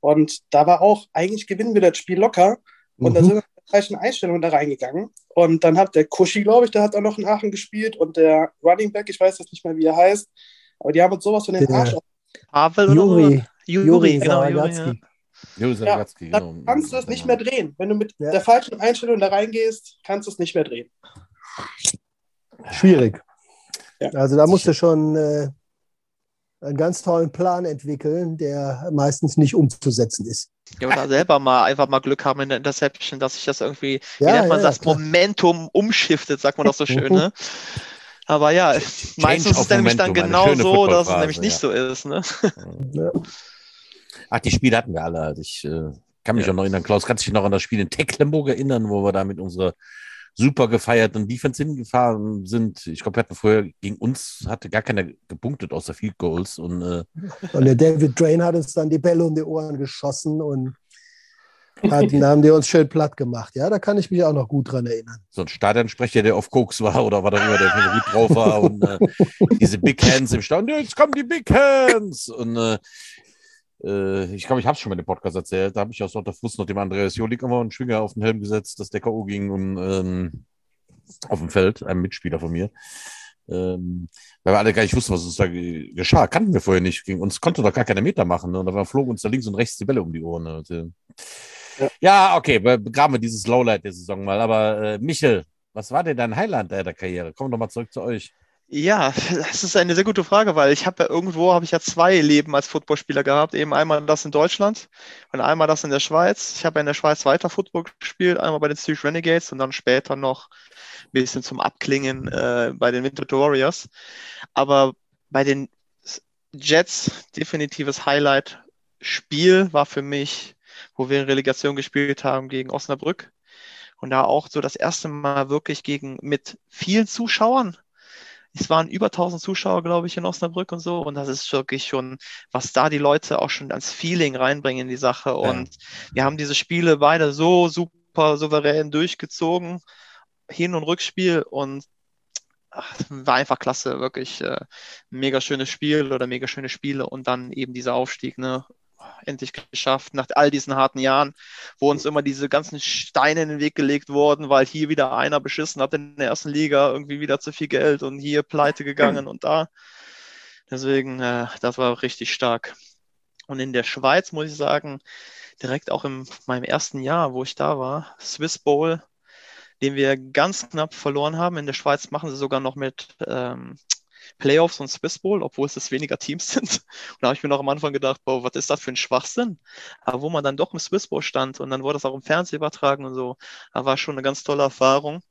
Und da war auch, eigentlich gewinnen wir das Spiel locker. Und mhm. da sind wir falschen Einstellungen da reingegangen. Und dann hat der Kuschi, glaube ich, der hat auch noch in Aachen gespielt und der Running Back, ich weiß jetzt nicht mehr, wie er heißt, aber die haben uns sowas von den Arsch. Pavel Juri. Juri, Juri, genau. Juri, ja. Juri ja, genau. Dann kannst du es nicht mehr drehen. Wenn du mit ja. der falschen Einstellung da reingehst, kannst du es nicht mehr drehen. Schwierig. Ja. Also da musst du schon äh, einen ganz tollen Plan entwickeln, der meistens nicht umzusetzen ist. Ja, oder selber mal einfach mal Glück haben in der Interception, dass sich das irgendwie, ja, wie nennt man ja, das, klar. Momentum umschiftet, sagt man doch so schön, ne? Aber ja, Change meistens ist es nämlich dann genau so, dass es nämlich nicht ja. so ist, ne? Ach, die Spiele hatten wir alle. Also ich äh, kann mich auch noch erinnern, Klaus, kannst du dich noch an das Spiel in Tecklenburg erinnern, wo wir da mit unserer super gefeierten Defense hingefahren sind. Ich glaube, wir hatten vorher gegen uns hatte gar keiner gepunktet außer Field Goals. Und, äh, und der David Drain hat uns dann die Bälle um die Ohren geschossen und hatten, haben die uns schön platt gemacht. Ja, da kann ich mich auch noch gut dran erinnern. So ein Stadionsprecher, der auf Koks war oder war darüber, der gut drauf war und äh, diese Big Hands im Stadion. Jetzt kommen die Big Hands! Und äh, äh, ich glaube, ich habe es schon mal in dem Podcast erzählt. Da habe ich aus unter Fuß noch dem Andreas Jolik immer einen Schwinger auf den Helm gesetzt, dass der K.O. ging und ähm, auf dem Feld, einem Mitspieler von mir. Ähm, weil wir alle gar nicht wussten, was uns da geschah. Kannten wir vorher nicht. Gegen uns konnte doch gar keine Meter machen. Ne? Und da flogen uns da links und rechts die Bälle um die Ohren. Ne? Ja. ja. okay, begraben wir dieses Lowlight der Saison mal. Aber äh, Michel, was war denn dein Highlight der Karriere? Kommen wir doch mal zurück zu euch. Ja, das ist eine sehr gute Frage, weil ich habe ja irgendwo habe ich ja zwei Leben als Footballspieler gehabt, eben einmal das in Deutschland und einmal das in der Schweiz. Ich habe in der Schweiz weiter Football gespielt, einmal bei den Zurich Renegades und dann später noch ein bisschen zum Abklingen äh, bei den Winterthur Warriors. Aber bei den Jets definitives Highlight Spiel war für mich, wo wir in Relegation gespielt haben gegen Osnabrück und da auch so das erste Mal wirklich gegen mit vielen Zuschauern es waren über 1000 Zuschauer, glaube ich, in Osnabrück und so. Und das ist wirklich schon, was da die Leute auch schon als Feeling reinbringen in die Sache. Und ja. wir haben diese Spiele beide so super souverän durchgezogen, Hin- und Rückspiel. Und ach, war einfach klasse, wirklich äh, mega schönes Spiel oder mega schöne Spiele. Und dann eben dieser Aufstieg, ne? Endlich geschafft, nach all diesen harten Jahren, wo uns immer diese ganzen Steine in den Weg gelegt wurden, weil hier wieder einer beschissen hat in der ersten Liga, irgendwie wieder zu viel Geld und hier pleite gegangen und da. Deswegen, äh, das war richtig stark. Und in der Schweiz muss ich sagen, direkt auch in meinem ersten Jahr, wo ich da war, Swiss Bowl, den wir ganz knapp verloren haben. In der Schweiz machen sie sogar noch mit ähm, Playoffs und Swiss Bowl, obwohl es das weniger Teams sind. Und da habe ich mir noch am Anfang gedacht, boah, was ist das für ein Schwachsinn? Aber wo man dann doch im Swiss Bowl stand und dann wurde das auch im Fernsehen übertragen und so, da war schon eine ganz tolle Erfahrung.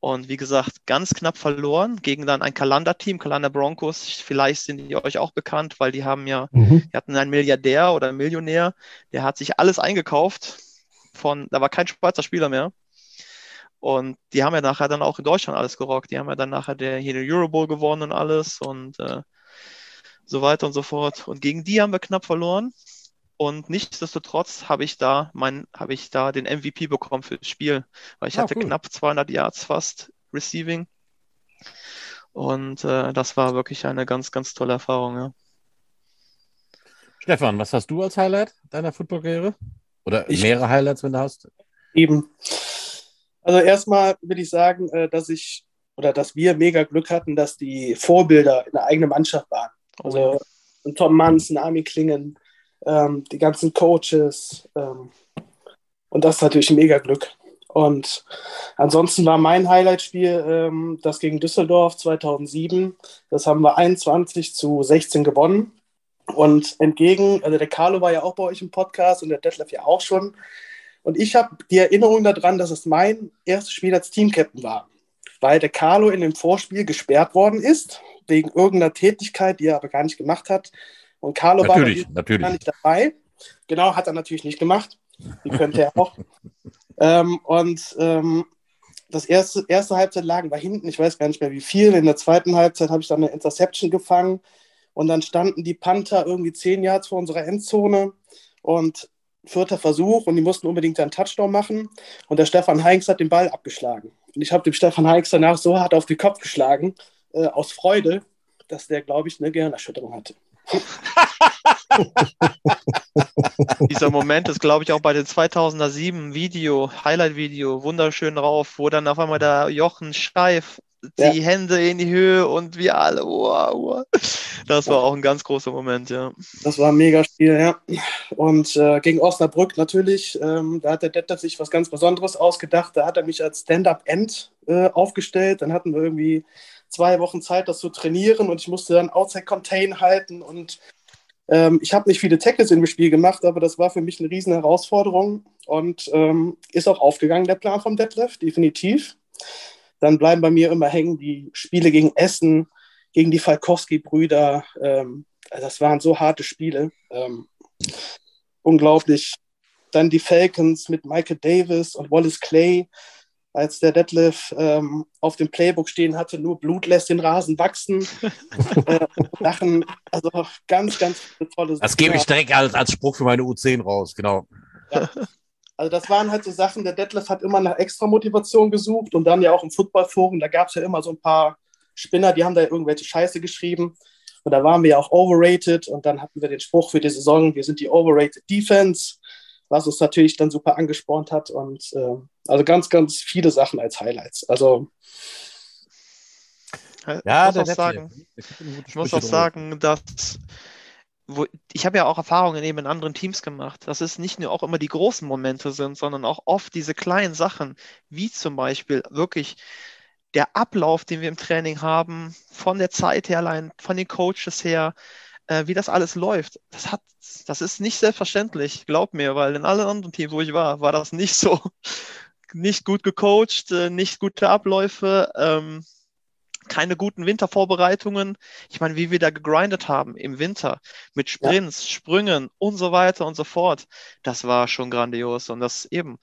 Und wie gesagt, ganz knapp verloren gegen dann ein Kalender-Team, Kalender Broncos. Vielleicht sind die euch auch bekannt, weil die haben ja, mhm. die hatten einen Milliardär oder einen Millionär, der hat sich alles eingekauft von, da war kein Schweizer Spieler mehr. Und die haben ja nachher dann auch in Deutschland alles gerockt. Die haben ja dann nachher der, hier den Euro Bowl gewonnen und alles und äh, so weiter und so fort. Und gegen die haben wir knapp verloren. Und nichtsdestotrotz habe ich da mein, habe ich da den MVP bekommen für das Spiel, weil ich ah, hatte cool. knapp 200 Yards fast Receiving. Und äh, das war wirklich eine ganz, ganz tolle Erfahrung, ja. Stefan, was hast du als Highlight deiner Footballkarriere? Oder ich, mehrere Highlights, wenn du hast? Eben. Also erstmal will ich sagen, äh, dass ich oder dass wir mega Glück hatten, dass die Vorbilder in der eigenen Mannschaft waren. Also Tom Manns, Armin Klingen, ähm, die ganzen Coaches. Ähm, und das ist natürlich mega Glück. Und ansonsten war mein Highlight-Spiel ähm, das gegen Düsseldorf 2007. Das haben wir 21 zu 16 gewonnen. Und entgegen, also der Carlo war ja auch bei euch im Podcast und der Detlef ja auch schon. Und ich habe die Erinnerung daran, dass es mein erstes Spiel als Teamcaptain war, weil der Carlo in dem Vorspiel gesperrt worden ist, wegen irgendeiner Tätigkeit, die er aber gar nicht gemacht hat. Und Carlo natürlich, war natürlich. gar nicht dabei. Genau, hat er natürlich nicht gemacht. Die könnte er auch. ähm, und ähm, das erste, erste Halbzeit lagen wir hinten, ich weiß gar nicht mehr wie viel. In der zweiten Halbzeit habe ich dann eine Interception gefangen und dann standen die Panther irgendwie zehn Yards vor unserer Endzone und vierter Versuch und die mussten unbedingt einen Touchdown machen und der Stefan Heinz hat den Ball abgeschlagen. Und ich habe dem Stefan Heinz danach so hart auf den Kopf geschlagen, äh, aus Freude, dass der, glaube ich, eine Gehirnerschütterung hatte. Dieser Moment ist, glaube ich, auch bei den 2007 Video, Highlight-Video, wunderschön drauf, wo dann auf einmal der Jochen Scheif die ja. Hände in die Höhe und wir alle, wow, wow. Das war auch ein ganz großer Moment, ja. Das war ein mega Spiel, ja. Und äh, gegen Osnabrück natürlich, ähm, da hat der Detlef sich was ganz Besonderes ausgedacht. Da hat er mich als Stand-Up-End äh, aufgestellt. Dann hatten wir irgendwie zwei Wochen Zeit, das zu trainieren und ich musste dann Outside Contain halten und ähm, ich habe nicht viele Tackles im Spiel gemacht, aber das war für mich eine riesen Herausforderung und ähm, ist auch aufgegangen, der Plan vom Detlef, definitiv. Dann bleiben bei mir immer hängen die Spiele gegen Essen, gegen die Falkowski-Brüder. Ähm, das waren so harte Spiele. Ähm, unglaublich. Dann die Falcons mit Michael Davis und Wallace Clay als der Detlef ähm, auf dem Playbook stehen hatte, nur Blut lässt den Rasen wachsen. äh, Sachen, also ganz, ganz tolle Sachen. Das gebe ich direkt als, als Spruch für meine U10 raus, genau. Ja. Also das waren halt so Sachen, der Detlef hat immer nach extra Motivation gesucht und dann ja auch im Footballforum, da gab es ja immer so ein paar Spinner, die haben da irgendwelche Scheiße geschrieben. Und da waren wir ja auch overrated und dann hatten wir den Spruch für die Saison, wir sind die overrated Defense was uns natürlich dann super angespornt hat. Und äh, also ganz, ganz viele Sachen als Highlights. Also ja, ich muss auch sagen, ich muss auch sagen, dass wo, ich habe ja auch Erfahrungen eben in anderen Teams gemacht, dass es nicht nur auch immer die großen Momente sind, sondern auch oft diese kleinen Sachen, wie zum Beispiel wirklich der Ablauf, den wir im Training haben, von der Zeit her allein, von den Coaches her, äh, wie das alles läuft. Das hat, das ist nicht selbstverständlich, glaub mir, weil in allen anderen Teams, wo ich war, war das nicht so. Nicht gut gecoacht, äh, nicht gute Abläufe. Ähm, keine guten Wintervorbereitungen. Ich meine, wie wir da gegrindet haben im Winter mit Sprints, ja. Sprüngen und so weiter und so fort. Das war schon grandios. Und das eben,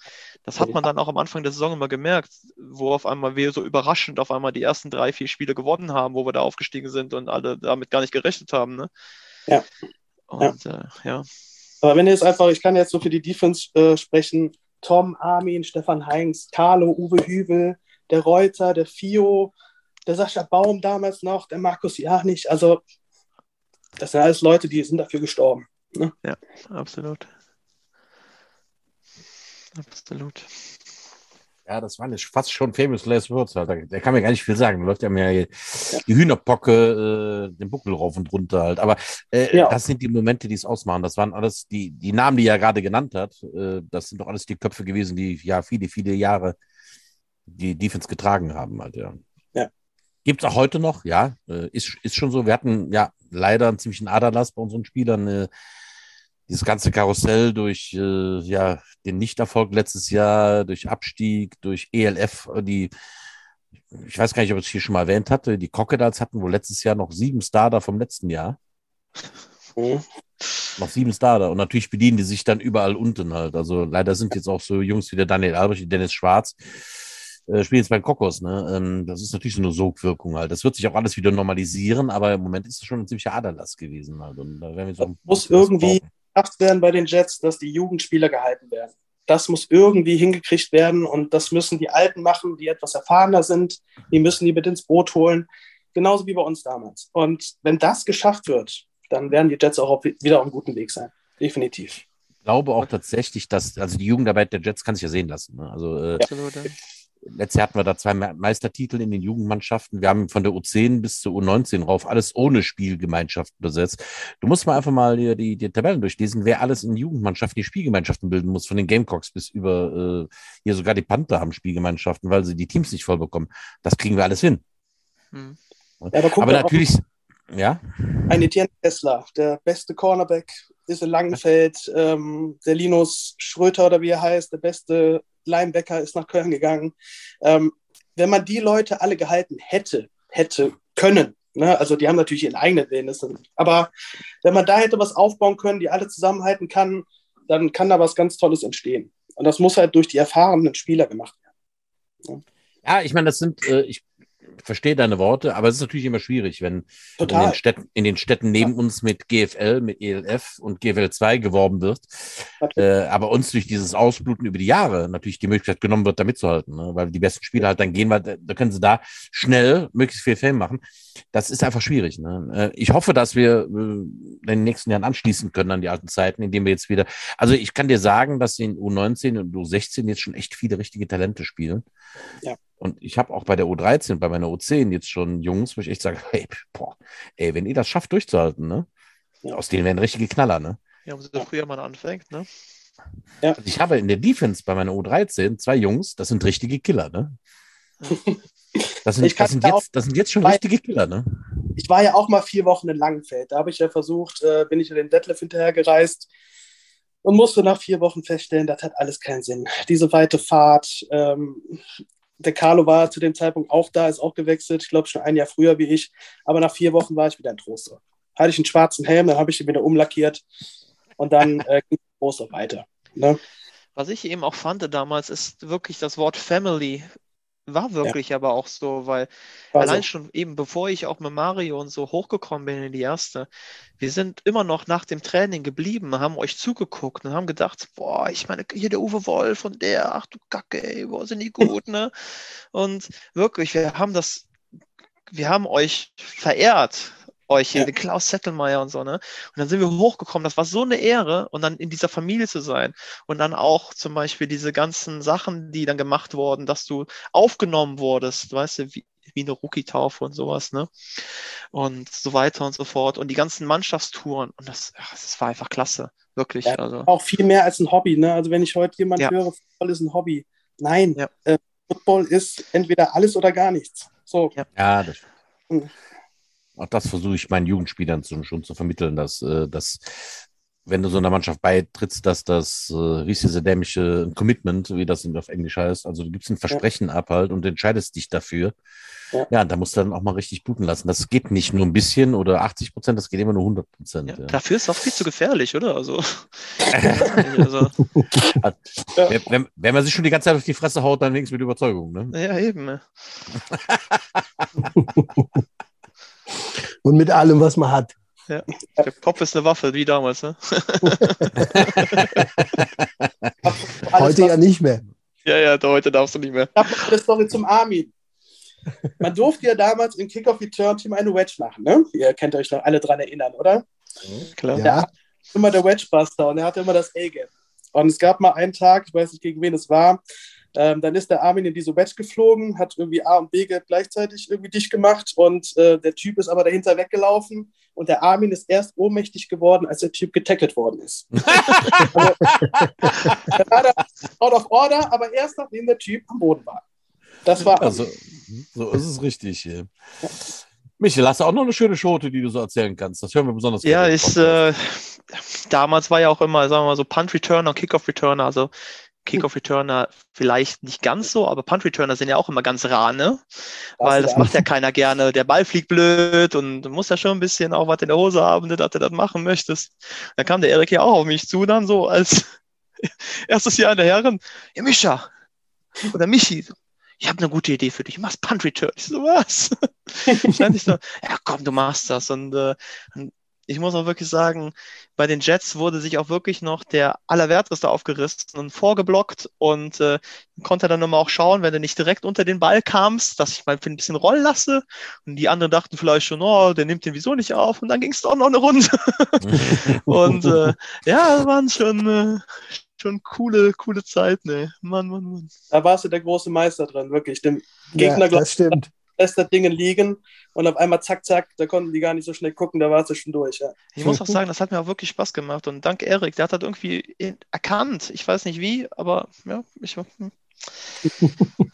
das hat man dann auch am Anfang der Saison immer gemerkt, wo auf einmal wir so überraschend auf einmal die ersten drei, vier Spiele gewonnen haben, wo wir da aufgestiegen sind und alle damit gar nicht gerechnet haben. Ne? Ja. Und ja. Äh, ja. Aber wenn ihr jetzt einfach, ich kann jetzt so für die Defense äh, sprechen, Tom, Armin, Stefan Heinz, Carlo, Uwe Hübel, der Reuter, der Fio, der Sascha Baum damals noch, der Markus Janich. Also, das sind alles Leute, die sind dafür gestorben. Ne? Ja, absolut. Absolut. Ja, das waren fast schon famous last words. Halt. Der kann mir gar nicht viel sagen. Da läuft ja mir die Hühnerpocke, äh, den Buckel rauf und runter halt. Aber äh, ja. das sind die Momente, die es ausmachen. Das waren alles die, die Namen, die er gerade genannt hat. Äh, das sind doch alles die Köpfe gewesen, die ja viele, viele Jahre die Defense getragen haben halt, ja. Gibt es auch heute noch, ja, äh, ist, ist schon so. Wir hatten ja leider einen ziemlichen Aderlass bei unseren Spielern. Äh, dieses ganze Karussell durch äh, ja, den Nichterfolg letztes Jahr, durch Abstieg, durch ELF, die, ich weiß gar nicht, ob ich es hier schon mal erwähnt hatte, die Crocodiles hatten wohl letztes Jahr noch sieben Starter vom letzten Jahr. Oh. Noch sieben Starter. Und natürlich bedienen die sich dann überall unten halt. Also leider sind jetzt auch so Jungs wie der Daniel Albrecht, Dennis Schwarz, äh, spielen jetzt bei Kokos, ne? Ähm, das ist natürlich so eine Sogwirkung halt. Das wird sich auch alles wieder normalisieren, aber im Moment ist es schon ein ziemlicher Aderlass gewesen halt. Und da werden wir so muss irgendwie geschafft werden bei den Jets, dass die Jugendspieler gehalten werden. Das muss irgendwie hingekriegt werden und das müssen die Alten machen, die etwas erfahrener sind. Die müssen die mit ins Boot holen. Genauso wie bei uns damals. Und wenn das geschafft wird, dann werden die Jets auch wieder auf einem guten Weg sein. Definitiv. Ich glaube auch tatsächlich, dass, also die Jugendarbeit der Jets kann sich ja sehen lassen. Ne? Also, äh, ja letztes Jahr hatten wir da zwei Meistertitel in den Jugendmannschaften. Wir haben von der U10 bis zur U19 rauf alles ohne Spielgemeinschaften besetzt. Du musst mal einfach mal die, die, die Tabellen durchlesen, wer alles in Jugendmannschaften die Spielgemeinschaften bilden muss, von den Gamecocks bis über äh, hier sogar die Panther haben Spielgemeinschaften, weil sie die Teams nicht voll bekommen. Das kriegen wir alles hin. Hm. Ja, aber, aber natürlich, ja. Ein Etienne Kessler, der beste Cornerback ist in Langenfeld. Ähm, der Linus Schröter oder wie er heißt, der beste Linebacker ist nach Köln gegangen. Ähm, wenn man die Leute alle gehalten hätte, hätte können, ne? also die haben natürlich ihren eigenen Willen, aber wenn man da hätte was aufbauen können, die alle zusammenhalten kann, dann kann da was ganz Tolles entstehen. Und das muss halt durch die erfahrenen Spieler gemacht werden. Ja, ja ich meine, das sind, äh, ich verstehe deine Worte, aber es ist natürlich immer schwierig, wenn in den, Städten, in den Städten neben ja. uns mit GFL, mit ELF und GFL 2 geworben wird, äh, aber uns durch dieses Ausbluten über die Jahre natürlich die Möglichkeit genommen wird, da mitzuhalten, ne? weil die besten Spieler halt dann gehen, weil da können sie da schnell möglichst viel Fame machen. Das ist einfach schwierig. Ne? Äh, ich hoffe, dass wir äh, in den nächsten Jahren anschließen können an die alten Zeiten, indem wir jetzt wieder, also ich kann dir sagen, dass in U19 und U16 jetzt schon echt viele richtige Talente spielen. Ja. Und ich habe auch bei der U13, bei meiner U10 jetzt schon Jungs, wo ich echt sage, hey, boah, ey, wenn ihr das schafft durchzuhalten, ne? Aus denen werden richtige Knaller, ne? Ja, umso früher man anfängt, ne? Ja. Also ich habe in der Defense bei meiner U13 zwei Jungs, das sind richtige Killer, ne? Das sind, das sind, jetzt, das sind jetzt schon richtige Killer, ne? Ich war ja auch mal vier Wochen in Langenfeld. Da habe ich ja versucht, äh, bin ich in den Detlef hinterhergereist und musste nach vier Wochen feststellen, das hat alles keinen Sinn. Diese weite Fahrt, ähm, der Carlo war zu dem Zeitpunkt auch da, ist auch gewechselt, ich glaube schon ein Jahr früher wie ich. Aber nach vier Wochen war ich wieder ein Troster. Hatte ich einen schwarzen Helm, dann habe ich ihn wieder umlackiert und dann äh, ging Troster weiter. Ne? Was ich eben auch fand damals, ist wirklich das Wort Family war wirklich ja. aber auch so, weil war allein schon eben bevor ich auch mit Mario und so hochgekommen bin in die erste, wir sind immer noch nach dem Training geblieben, haben euch zugeguckt und haben gedacht, boah, ich meine, hier der Uwe Wolf und der, ach du Kacke, ey, boah, sind die gut, ne? Und wirklich, wir haben das, wir haben euch verehrt, euch hier, ja. den Klaus Zettelmeier und so, ne? Und dann sind wir hochgekommen, das war so eine Ehre und dann in dieser Familie zu sein und dann auch zum Beispiel diese ganzen Sachen, die dann gemacht wurden, dass du aufgenommen wurdest, weißt du, wie, wie eine Rookie-Taufe und sowas, ne? Und so weiter und so fort und die ganzen Mannschaftstouren und das, ach, das war einfach klasse, wirklich. Ja, also. Auch viel mehr als ein Hobby, ne? Also wenn ich heute jemand ja. höre, Football ist ein Hobby. Nein, ja. äh, Football ist entweder alles oder gar nichts. So. Ja, das hm auch das versuche ich meinen Jugendspielern zu, schon zu vermitteln, dass, äh, dass wenn du so einer Mannschaft beitrittst, dass das äh, richtig dämliche Commitment, wie das auf Englisch heißt, also du gibst ein Versprechen ja. ab halt und entscheidest dich dafür. Ja. ja, da musst du dann auch mal richtig bluten lassen. Das geht nicht nur ein bisschen oder 80 Prozent, das geht immer nur 100 Prozent. Ja, ja. Dafür ist es auch viel zu gefährlich, oder? Also, also. wenn, wenn, man sich schon die ganze Zeit auf die Fresse haut, dann wenigstens mit Überzeugung. Ne? Ja, eben. Und mit allem, was man hat. Ja. Der Kopf ist eine Waffe, wie damals. Ne? heute ja nicht mehr. Ja, ja, heute darfst du nicht mehr. Ich habe eine Story zum Armin. Man durfte ja damals im Kick-Off-Return-Team eine Wedge machen. Ne? Ihr kennt euch noch alle dran erinnern, oder? Mhm, klar. Ja. Der immer der Wedge-Buster und er hatte immer das A-Game. Und es gab mal einen Tag, ich weiß nicht, gegen wen es war, ähm, dann ist der Armin in diese Wedge geflogen, hat irgendwie A und B gleichzeitig irgendwie dicht gemacht und äh, der Typ ist aber dahinter weggelaufen und der Armin ist erst ohnmächtig geworden, als der Typ getackelt worden ist. also, er war da out of order, aber erst nachdem der Typ am Boden war. Das war. Also, so ist es richtig. Ja. Michael, hast du auch noch eine schöne Schote, die du so erzählen kannst? Das hören wir besonders Ja, ist, äh, damals war ja auch immer, sagen wir mal so, Punt Returner und Kickoff Returner. Also Kickoff Returner vielleicht nicht ganz so, aber Punt Returner sind ja auch immer ganz rar, ne? Weil das macht ja keiner gerne. Der Ball fliegt blöd und du musst ja schon ein bisschen auch was in der Hose haben, ne, dass du das machen möchtest. Dann kam der Erik ja auch auf mich zu, dann so als erstes Jahr in der Herren. Ja, Mischa oder Michi, ich habe eine gute Idee für dich, machst Punt Return. Ich so, was? Stand ich so, ja komm, du machst das. Und, äh, ich muss auch wirklich sagen, bei den Jets wurde sich auch wirklich noch der Allerwerteste aufgerissen und vorgeblockt und äh, konnte dann immer auch schauen, wenn du nicht direkt unter den Ball kamst, dass ich mal ein bisschen rollen lasse. Und die anderen dachten vielleicht schon, oh, der nimmt den wieso nicht auf. Und dann ging es doch noch eine Runde. und äh, ja, das waren schon äh, schon coole, coole Zeit, ne? Mann, Mann, Mann. Da warst du der große Meister drin, wirklich. Dem Gegner, ja, das stimmt. Lässt das Ding liegen und auf einmal zack, zack, da konnten die gar nicht so schnell gucken, da warst du schon durch. Ja. Ich muss auch sagen, das hat mir auch wirklich Spaß gemacht und dank Erik, der hat das irgendwie erkannt. Ich weiß nicht wie, aber ja, ich war. Hm.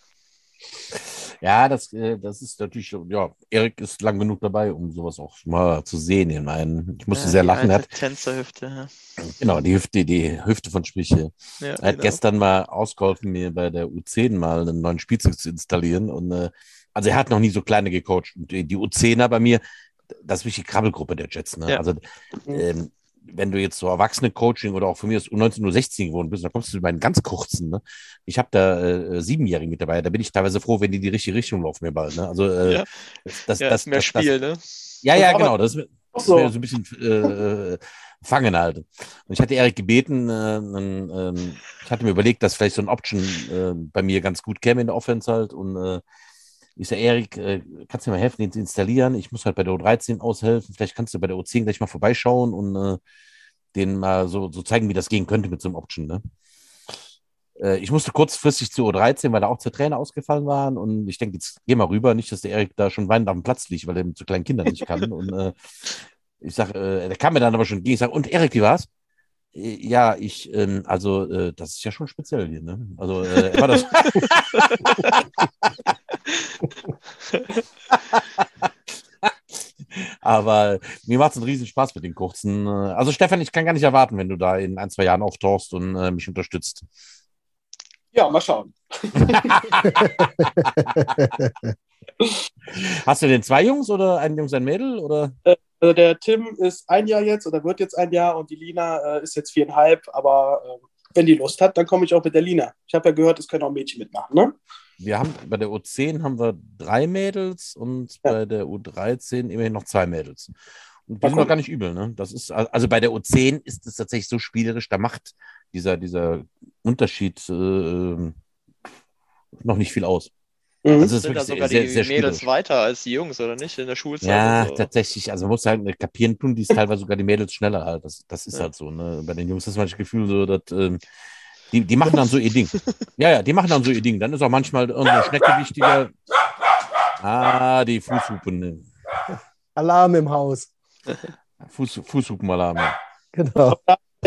Ja, das, äh, das ist natürlich, ja, Erik ist lang genug dabei, um sowas auch mal zu sehen. In meinen, ich musste ja, sehr lachen. Hat, Tänzerhüfte. Ja. Genau, die Hüfte, die Hüfte von Schmiche. Ja, er hat genau. gestern mal ausgeholfen, mir bei der U10 mal einen neuen Spielzug zu installieren. Und äh, also er hat noch nie so kleine gecoacht. Und die U10er bei mir, das ist wirklich die Krabbelgruppe der Jets. Ne? Also ähm, wenn du jetzt so Erwachsene-Coaching oder auch von mir aus U19, U16 geworden bist, dann kommst du bei den ganz kurzen. Ne? Ich habe da äh, Siebenjährige mit dabei, da bin ich teilweise froh, wenn die in die richtige Richtung laufen mir bald. Ne? Also äh, ja. das, ja, das, mehr das, Spiel, das, ne? Ja, ja, genau. Das, das wäre so ein bisschen äh, fangen halt. Und ich hatte Erik gebeten, äh, äh, ich hatte mir überlegt, dass vielleicht so ein Option äh, bei mir ganz gut käme in der Offense halt und äh, ich sage, Erik, äh, kannst du mir mal helfen, den zu installieren? Ich muss halt bei der U13 aushelfen. Vielleicht kannst du bei der U10 gleich mal vorbeischauen und äh, den mal so, so zeigen, wie das gehen könnte mit so einem Option. Ne? Äh, ich musste kurzfristig zur U13, weil da auch zwei Trainer ausgefallen waren. Und ich denke, jetzt geh mal rüber. Nicht, dass der Erik da schon weinend auf dem Platz liegt, weil er mit so kleinen Kindern nicht kann. und äh, ich sage, äh, der kam mir dann aber schon entgegen. Ich sage, und Erik, wie war's? Äh, ja, ich, ähm, also, äh, das ist ja schon speziell hier, ne? Also, äh, war das. Aber mir macht es einen riesen Spaß mit den kurzen. Äh, also, Stefan, ich kann gar nicht erwarten, wenn du da in ein, zwei Jahren auftauchst und äh, mich unterstützt. Ja, mal schauen. Hast du denn zwei Jungs oder ein Jungs, ein Mädel? Oder? Äh, also der Tim ist ein Jahr jetzt oder wird jetzt ein Jahr und die Lina äh, ist jetzt viereinhalb, aber äh, wenn die Lust hat, dann komme ich auch mit der Lina. Ich habe ja gehört, es können auch Mädchen mitmachen, ne? Wir haben bei der U10 haben wir drei Mädels und ja. bei der U13 immerhin noch zwei Mädels. Und die sind noch gar nicht übel, ne? Das ist, also bei der U10 ist es tatsächlich so spielerisch, da macht dieser, dieser Unterschied äh, noch nicht viel aus. Mhm. Also sind da sogar sehr, die sehr Mädels weiter als die Jungs, oder nicht? In der Schulzeit? Ja, so. tatsächlich. Also man muss sagen, kapieren tun die es teilweise sogar die Mädels schneller halt. Das, das ist ja. halt so. Ne? Bei den Jungs ist manchmal das Gefühl so, dass ähm, die, die machen dann so ihr Ding. Ja, ja, die machen dann so ihr Ding. Dann ist auch manchmal irgendeine Schnecke wichtiger. Ah, die Fußhupen. Ne. Alarm im Haus. Fuß, Fußhupenalarm. Genau.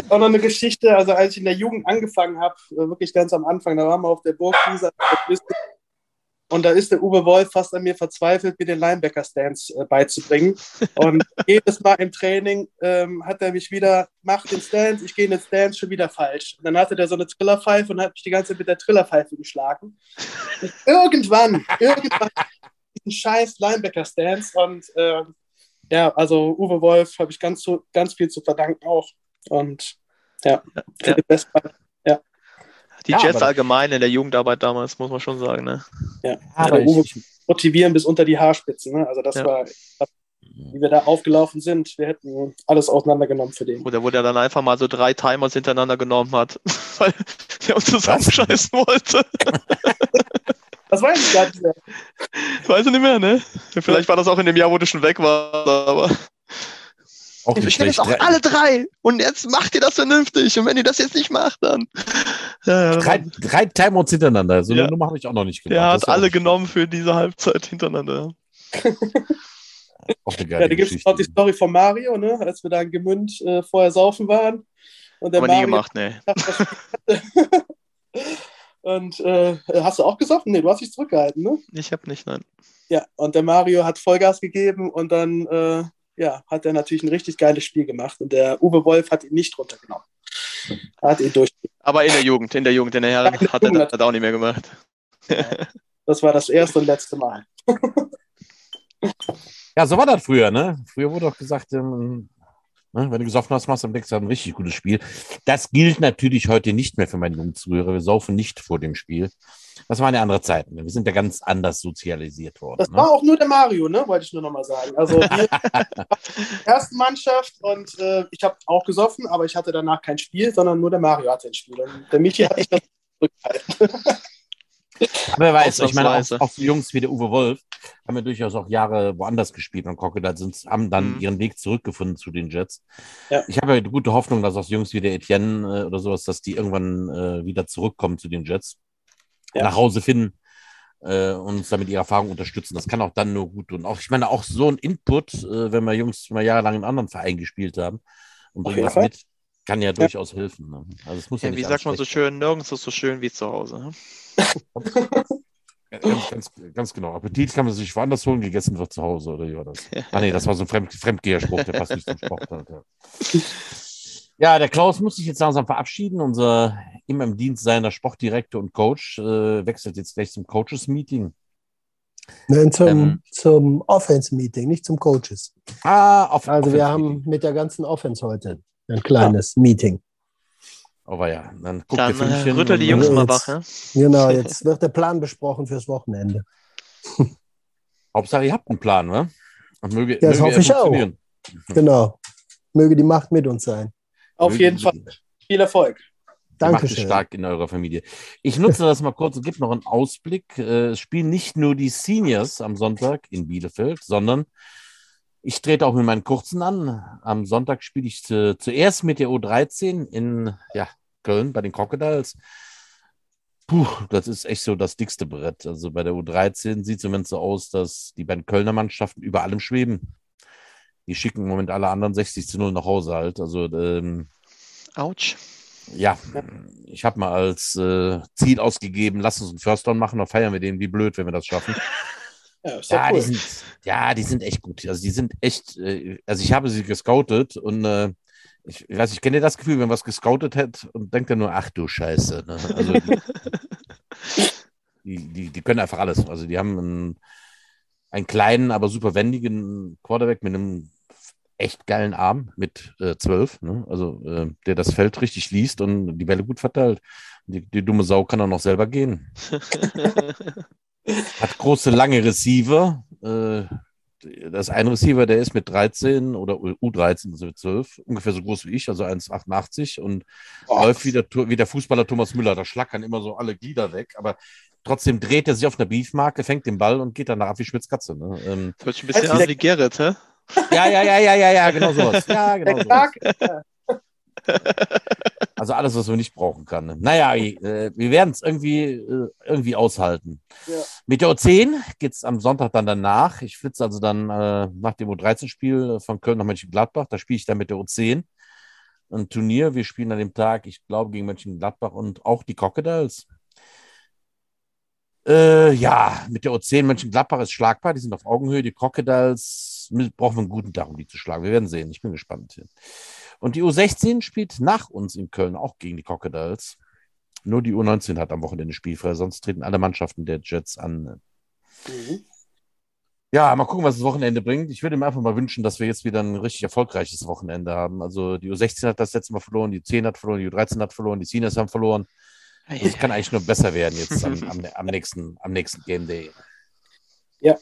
Auch noch eine Geschichte, also als ich in der Jugend angefangen habe, wirklich ganz am Anfang, da waren wir auf der Burg dieser und da ist der Uwe Wolf fast an mir verzweifelt, mir den Linebacker-Stance äh, beizubringen. Und jedes Mal im Training ähm, hat er mich wieder, mach den Stance, ich gehe in den Stance, schon wieder falsch. Und dann hatte der so eine Trillerpfeife und hat mich die ganze Zeit mit der Trillerpfeife geschlagen. Und irgendwann, irgendwann, diesen scheiß Linebacker-Stance. Und äh, ja, also Uwe Wolf habe ich ganz, ganz viel zu verdanken auch. Und ja, ja. Best die ja, Jets allgemein in der Jugendarbeit damals, muss man schon sagen. Ne? Ja, aber motivieren bis unter die Haarspitze. Ne? Also das ja. war, wie wir da aufgelaufen sind, wir hätten alles auseinandergenommen für den. Oder wo der dann einfach mal so drei Timers hintereinander genommen hat, weil der uns zusammenscheißen wollte. Das weiß ich gar nicht mehr. Weiß ich nicht mehr, ne? Vielleicht war das auch in dem Jahr, wo du schon weg warst, aber. Auch nicht ich jetzt auch alle drei. Und jetzt macht ihr das vernünftig. Und wenn ihr das jetzt nicht macht, dann. Drei, drei Timeouts hintereinander. So ja. eine Nummer habe ich auch noch nicht gemacht. Er hat alle genommen für diese Halbzeit hintereinander. auch eine geile ja, da gibt es auch die Story von Mario, ne? als wir da in Gemünd äh, vorher saufen waren. Und der Aber Mario nie gemacht, ne. Und äh, hast du auch gesoffen? Nee, du hast dich zurückgehalten, ne? Ich habe nicht, nein. Ja, und der Mario hat Vollgas gegeben und dann äh, ja, hat er natürlich ein richtig geiles Spiel gemacht und der Uwe Wolf hat ihn nicht runtergenommen. Er hat ihn durch. Aber in der Jugend, in der Jugend, in der Herren ja, hat er das auch nicht mehr gemacht. das war das erste und letzte Mal. ja, so war das früher, ne? Früher wurde auch gesagt, ähm, ne, wenn du gesoffen hast, machst du am nächsten Tag ein richtig gutes Spiel. Das gilt natürlich heute nicht mehr für meinen jungen Zuhörer. Wir saufen nicht vor dem Spiel. Das waren ja andere Zeiten. Wir sind ja ganz anders sozialisiert worden. Das ne? war auch nur der Mario, ne? wollte ich nur nochmal sagen. Also die erste Mannschaft und äh, ich habe auch gesoffen, aber ich hatte danach kein Spiel, sondern nur der Mario hatte ein Spiel. Und der Michi hat sich das zurückgehalten. Aber wer weiß, ich meine, auch, auch Jungs wie der Uwe Wolf, haben ja durchaus auch Jahre woanders gespielt und Crocodiles sind, haben dann mhm. ihren Weg zurückgefunden zu den Jets. Ja. Ich habe ja gute Hoffnung, dass auch Jungs wie der Etienne äh, oder sowas, dass die irgendwann äh, wieder zurückkommen zu den Jets, ja. nach Hause finden äh, uns damit ihre Erfahrung unterstützen. Das kann auch dann nur gut tun. Auch, ich meine, auch so ein Input, äh, wenn wir Jungs mal jahrelang in anderen Vereinen gespielt haben und bringen was mit, kann ja, ja. durchaus helfen. Ne? Also es muss ja, ja wie sagt man so schön, nirgends ist so schön wie zu Hause. Ne? Ganz, ganz, ganz, genau. Appetit kann man sich woanders holen, gegessen wird zu Hause, oder wie war das? Ah, nee, das war so ein Fremd Fremdgeherspruch, der passt nicht zum Sport. Alter. Ja, der Klaus muss sich jetzt langsam verabschieden. Unser immer im Dienst seiner Sportdirektor und Coach äh, wechselt jetzt gleich zum Coaches-Meeting. Nein, zum, ähm, zum Offense-Meeting, nicht zum Coaches. Ah, auf, Also wir haben mit der ganzen Offense heute ein kleines ja. Meeting. Aber ja, dann guckt dann, Filmchen. Äh, rüttel die Jungs mal wach. Ja? Genau, jetzt wird der Plan besprochen fürs Wochenende. Hauptsache, ihr habt einen Plan, ne? Und möge, ja, das möge hoffe ich auch. Genau. Möge die Macht mit uns sein. Auf jeden Fall. Viel Erfolg. Dankeschön. stark in eurer Familie. Ich nutze das mal kurz und gebe noch einen Ausblick. Äh, es spielen nicht nur die Seniors am Sonntag in Bielefeld, sondern ich trete auch mit meinen Kurzen an. Am Sonntag spiele ich zuerst mit der U13 in ja, Köln bei den Crocodiles. Puh, das ist echt so das dickste Brett. Also bei der U13 sieht es im Moment so aus, dass die beiden Kölner Mannschaften über allem schweben die schicken im Moment alle anderen 60 zu 0 nach Hause halt. Also, ähm, Autsch. Ja, ich habe mal als äh, Ziel ausgegeben, lass uns einen First Down machen, dann feiern wir den wie blöd, wenn wir das schaffen. Ja, ja, cool. die sind, ja, die sind echt gut. Also die sind echt, äh, also ich habe sie gescoutet und äh, ich, ich, weiß, ich kenne das Gefühl, wenn man was gescoutet hat und denkt dann nur, ach du Scheiße. Ne? Also die, die, die, die, können einfach alles. Also die haben einen, einen kleinen, aber super wendigen Quarterback mit einem echt geilen Arm mit äh, zwölf, ne? also äh, der das Feld richtig liest und die Bälle gut verteilt. Die, die dumme Sau kann auch noch selber gehen. Hat große, lange Receiver. Äh, das ein Receiver, der ist mit 13 oder U13, also mit 12, ungefähr so groß wie ich, also 1,88 und oh. läuft wie der, wie der Fußballer Thomas Müller. Da schlackern immer so alle Glieder weg, aber trotzdem dreht er sich auf einer Beefmarke, fängt den Ball und geht danach ab wie Schmitzkatze. Ne? Ähm, Hört sich ein bisschen an wie Gerrit, hä? Ja, ja, ja, ja, ja, ja, genau sowas. Ja, genau sowas. Also alles, was wir nicht brauchen kann. Naja, äh, wir werden es irgendwie, äh, irgendwie aushalten. Ja. Mit der O10 geht es am Sonntag dann danach. Ich flitze also dann äh, nach dem U13-Spiel von Köln nach Mönchengladbach. Da spiele ich dann mit der O10 ein Turnier. Wir spielen an dem Tag, ich glaube, gegen Mönchengladbach und auch die Crocodiles. Äh, ja, mit der O10 Mönchengladbach ist schlagbar. Die sind auf Augenhöhe. Die Crocodiles brauchen wir einen guten Tag, um die zu schlagen. Wir werden sehen. Ich bin gespannt. Und die U16 spielt nach uns in Köln auch gegen die Crocodiles. Nur die U19 hat am Wochenende spielfrei, sonst treten alle Mannschaften der Jets an. Mhm. Ja, mal gucken, was das Wochenende bringt. Ich würde mir einfach mal wünschen, dass wir jetzt wieder ein richtig erfolgreiches Wochenende haben. Also die U16 hat das letzte Mal verloren, die 10 hat verloren, die U13 hat verloren, die Seniors haben verloren. Es kann eigentlich nur besser werden jetzt am, am, am, nächsten, am nächsten Game Day. Ja.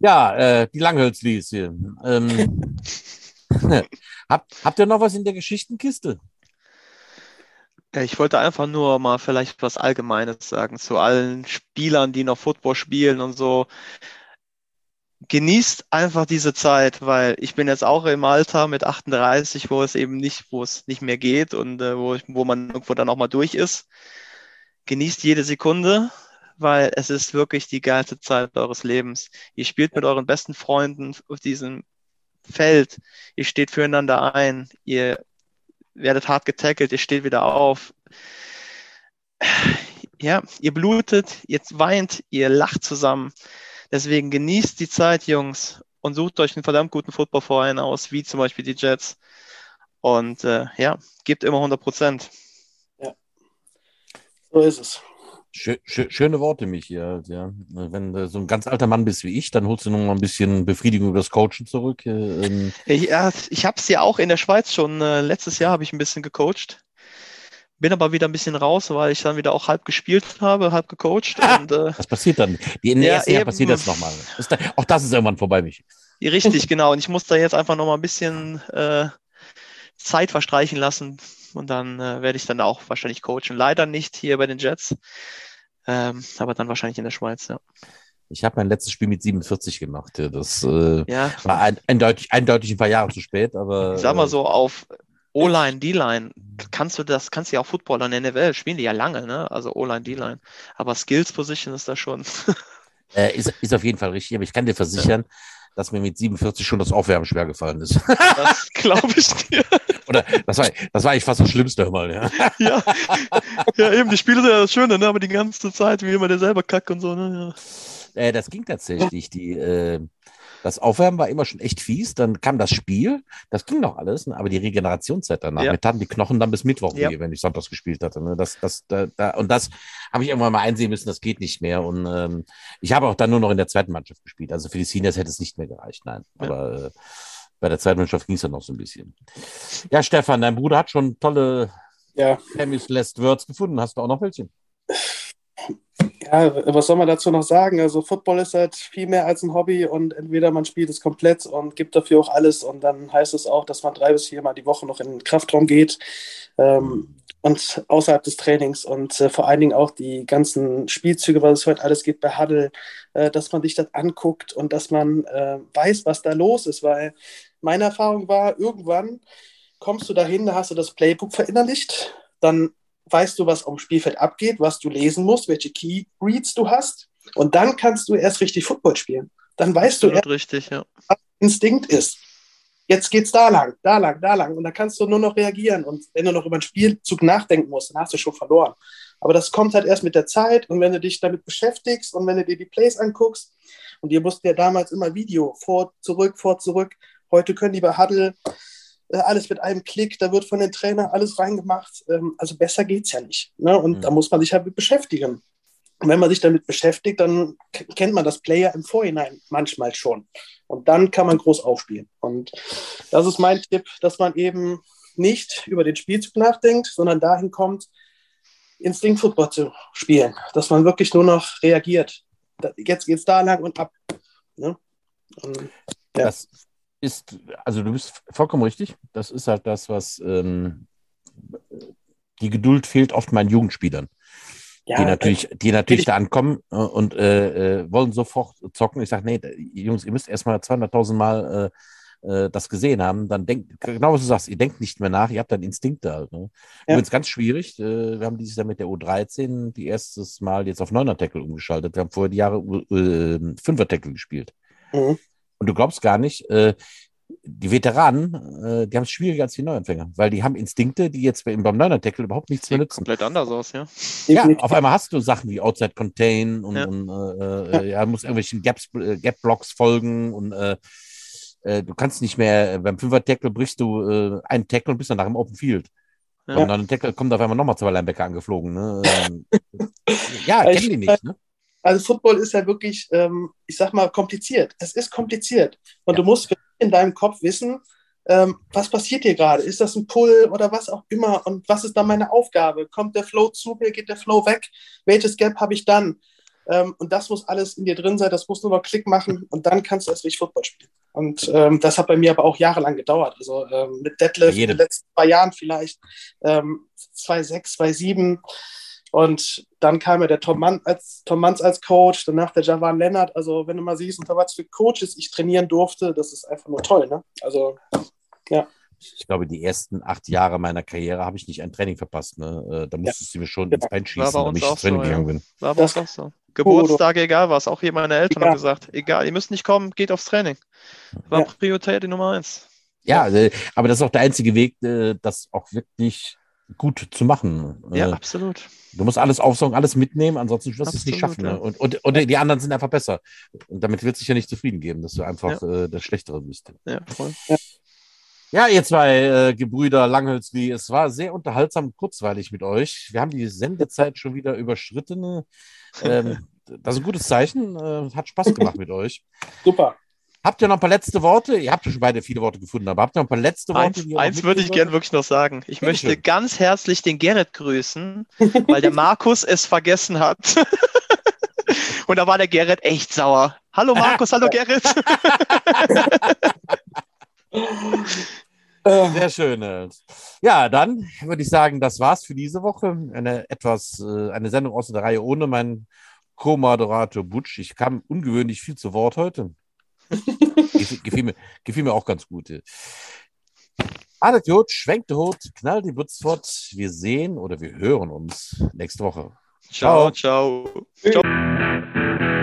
Ja, äh, die Langhölzlis hier. Ähm, habt, habt ihr noch was in der Geschichtenkiste? Ich wollte einfach nur mal vielleicht was Allgemeines sagen zu allen Spielern, die noch Football spielen und so. Genießt einfach diese Zeit, weil ich bin jetzt auch im Alter mit 38, wo es eben nicht, wo es nicht mehr geht und äh, wo, wo man irgendwo dann auch mal durch ist. Genießt jede Sekunde, weil es ist wirklich die geilste Zeit eures Lebens. Ihr spielt mit euren besten Freunden auf diesem Feld. Ihr steht füreinander ein. Ihr werdet hart getackelt. Ihr steht wieder auf. Ja, ihr blutet, ihr weint, ihr lacht zusammen. Deswegen genießt die Zeit, Jungs, und sucht euch einen verdammt guten Footballverein aus, wie zum Beispiel die Jets. Und äh, ja, gebt immer 100 Prozent. Ja, so ist es. Schöne Worte, Michi. Ja. Wenn du so ein ganz alter Mann bist wie ich, dann holst du noch mal ein bisschen Befriedigung über das Coachen zurück. Ähm. Ja, ich habe es ja auch in der Schweiz schon. Äh, letztes Jahr habe ich ein bisschen gecoacht. Bin aber wieder ein bisschen raus, weil ich dann wieder auch halb gespielt habe, halb gecoacht. Und, äh, Was passiert dann? Die, in der ja, ersten Jahr passiert das nochmal. Auch das ist irgendwann vorbei, Michi. Richtig, genau. Und ich muss da jetzt einfach noch mal ein bisschen äh, Zeit verstreichen lassen. Und dann äh, werde ich dann auch wahrscheinlich coachen. Leider nicht hier bei den Jets. Ähm, aber dann wahrscheinlich in der Schweiz, ja. Ich habe mein letztes Spiel mit 47 gemacht. Das äh, ja. war ein, eindeutig, eindeutig ein paar Jahre zu spät, aber. Ich sag mal so, auf O-Line, D-Line, kannst du das, kannst du ja auch Footballer in der NFL, spielen die ja lange, ne? Also O-Line, D-Line. Aber Skills Position ist da schon. äh, ist, ist auf jeden Fall richtig, aber ich kann dir versichern, ja. dass mir mit 47 schon das Aufwärmen schwer gefallen ist. Das glaube ich dir. Oder das war, das war eigentlich fast das Schlimmste immer, ja. ja. Ja, eben, die Spiele sind ja das Schöne, ne? Aber die ganze Zeit, wie immer der selber kackt und so, ne? Ja. Äh, das ging tatsächlich. Die, äh, das Aufwärmen war immer schon echt fies. Dann kam das Spiel, das ging noch alles, ne? aber die Regenerationszeit danach, ja. mir taten die Knochen dann bis Mittwoch ja. weh, wenn ich sonntags gespielt hatte. Ne? Das, das, da, da, und das habe ich irgendwann mal einsehen müssen, das geht nicht mehr. Und ähm, ich habe auch dann nur noch in der zweiten Mannschaft gespielt. Also für die Seniors hätte es nicht mehr gereicht, nein. Ja. Aber äh, bei der zweiten Mannschaft ging es ja noch so ein bisschen. Ja, Stefan, dein Bruder hat schon tolle ja. Famous Last Words gefunden. Hast du auch noch welche? Ja, was soll man dazu noch sagen? Also Football ist halt viel mehr als ein Hobby und entweder man spielt es komplett und gibt dafür auch alles und dann heißt es auch, dass man drei bis viermal die Woche noch in den Kraftraum geht ähm, und außerhalb des Trainings und äh, vor allen Dingen auch die ganzen Spielzüge, was es heute alles gibt bei Huddle, äh, dass man sich das anguckt und dass man äh, weiß, was da los ist, weil meine Erfahrung war, irgendwann kommst du dahin, da hast du das Playbook verinnerlicht, dann weißt du, was am Spielfeld abgeht, was du lesen musst, welche Key Reads du hast. Und dann kannst du erst richtig Football spielen. Dann weißt du erst, richtig, ja. was Instinkt ist. Jetzt geht's da lang, da lang, da lang. Und dann kannst du nur noch reagieren. Und wenn du noch über den Spielzug nachdenken musst, dann hast du schon verloren. Aber das kommt halt erst mit der Zeit. Und wenn du dich damit beschäftigst und wenn du dir die Plays anguckst, und ihr mussten ja damals immer Video vor, zurück, vor, zurück. Heute können die bei Huddle alles mit einem Klick, da wird von den Trainern alles reingemacht. Ähm, also besser geht es ja nicht. Ne? Und mhm. da muss man sich halt mit beschäftigen. Und wenn man sich damit beschäftigt, dann kennt man das Player im Vorhinein manchmal schon. Und dann kann man groß aufspielen. Und das ist mein Tipp, dass man eben nicht über den Spielzug nachdenkt, sondern dahin kommt, Instinct Football zu spielen. Dass man wirklich nur noch reagiert. Jetzt geht es da lang und ab. Ne? Und, ja. Das ist, also du bist vollkommen richtig. Das ist halt das, was ähm, die Geduld fehlt oft meinen Jugendspielern. Ja, die natürlich, die natürlich da ankommen äh, und äh, äh, wollen sofort zocken. Ich sage, nee, Jungs, ihr müsst erstmal 200.000 Mal äh, äh, das gesehen haben. Dann denkt, genau was du sagst, ihr denkt nicht mehr nach, ihr habt dann Instinkte halt. Ne? Ja. Übrigens ganz schwierig. Äh, wir haben dieses Jahr mit der U13 die erstes Mal jetzt auf 9er Tackle umgeschaltet. Wir haben vorher die Jahre äh, 5er Tackle gespielt. Mhm. Und du glaubst gar nicht, äh, die Veteranen, äh, die haben es schwieriger als die Neuanfänger, weil die haben Instinkte, die jetzt beim Neuner-Tackle überhaupt nichts mehr nützen. Komplett anders aus, ja. Ja, auf einmal hast du Sachen wie Outside Contain und, ja. und äh, äh ja, musst irgendwelchen Gaps, äh, Gap-Blocks folgen und äh, äh, du kannst nicht mehr, beim Fünfer-Tackle brichst du äh, einen Tackle und bist dann nach dem Open Field. Ja. Und dann Tackle kommt auf einmal nochmal zwei Linebacker angeflogen. Ne? Ja, kennen die nicht, ne? Also Football ist ja wirklich, ähm, ich sag mal, kompliziert. Es ist kompliziert. Und ja. du musst in deinem Kopf wissen, ähm, was passiert hier gerade? Ist das ein Pull oder was auch immer? Und was ist dann meine Aufgabe? Kommt der Flow zu mir? Geht der Flow weg? Welches Gap habe ich dann? Ähm, und das muss alles in dir drin sein. Das muss nur noch Klick machen und dann kannst du erst richtig Football spielen. Und ähm, das hat bei mir aber auch jahrelang gedauert. Also ähm, mit Deadlift in den letzten zwei Jahren vielleicht, ähm, 2,6, 2,7 und dann kam ja der Tom, Mann als, Tom Manns als Coach, danach der Javan Lennart. Also, wenn du mal siehst, unter was für Coaches ich trainieren durfte, das ist einfach nur toll. Ne? Also, ja. Ich glaube, die ersten acht Jahre meiner Karriere habe ich nicht ein Training verpasst. Ne? Äh, da musstest ja. du mir schon ins Bein schießen, damit ich ins Training so, gegangen bin. War bei uns auch so. Geburtstag, egal was. Auch hier meine Eltern ja. haben gesagt, egal, ihr müsst nicht kommen, geht aufs Training. War ja. Priorität Nummer eins. Ja, äh, aber das ist auch der einzige Weg, äh, das auch wirklich gut zu machen. Ja, absolut. Du musst alles aufsaugen, alles mitnehmen, ansonsten wirst du es nicht schaffen. Ja. Ne? Und, und, und die anderen sind einfach besser. Und damit wird sich ja nicht zufrieden geben, dass du einfach ja. äh, das Schlechtere bist. Ja, voll. Ja. ihr zwei äh, Gebrüder Langhölzli, es war sehr unterhaltsam kurzweilig mit euch. Wir haben die Sendezeit schon wieder überschritten. Ähm, das ist ein gutes Zeichen. Äh, hat Spaß gemacht mit euch. Super. Habt ihr noch ein paar letzte Worte? Ihr habt schon beide viele Worte gefunden, aber habt ihr noch ein paar letzte Worte? Eins, eins würde ich gerne wirklich noch sagen. Ich Bitte möchte schön. ganz herzlich den Gerrit grüßen, weil der Markus es vergessen hat. Und da war der Gerrit echt sauer. Hallo Markus, hallo Gerrit. Sehr schön. Ja, dann würde ich sagen, das war's für diese Woche. Eine etwas, äh, eine Sendung aus der Reihe ohne meinen Co-Moderator Butsch. Ich kam ungewöhnlich viel zu Wort heute. Gefiel, mir, gefiel mir auch ganz gut. Alles gut, schwenkt Hut, knallt die Butz fort. Wir sehen oder wir hören uns nächste Woche. Ciao, ciao. ciao. ciao.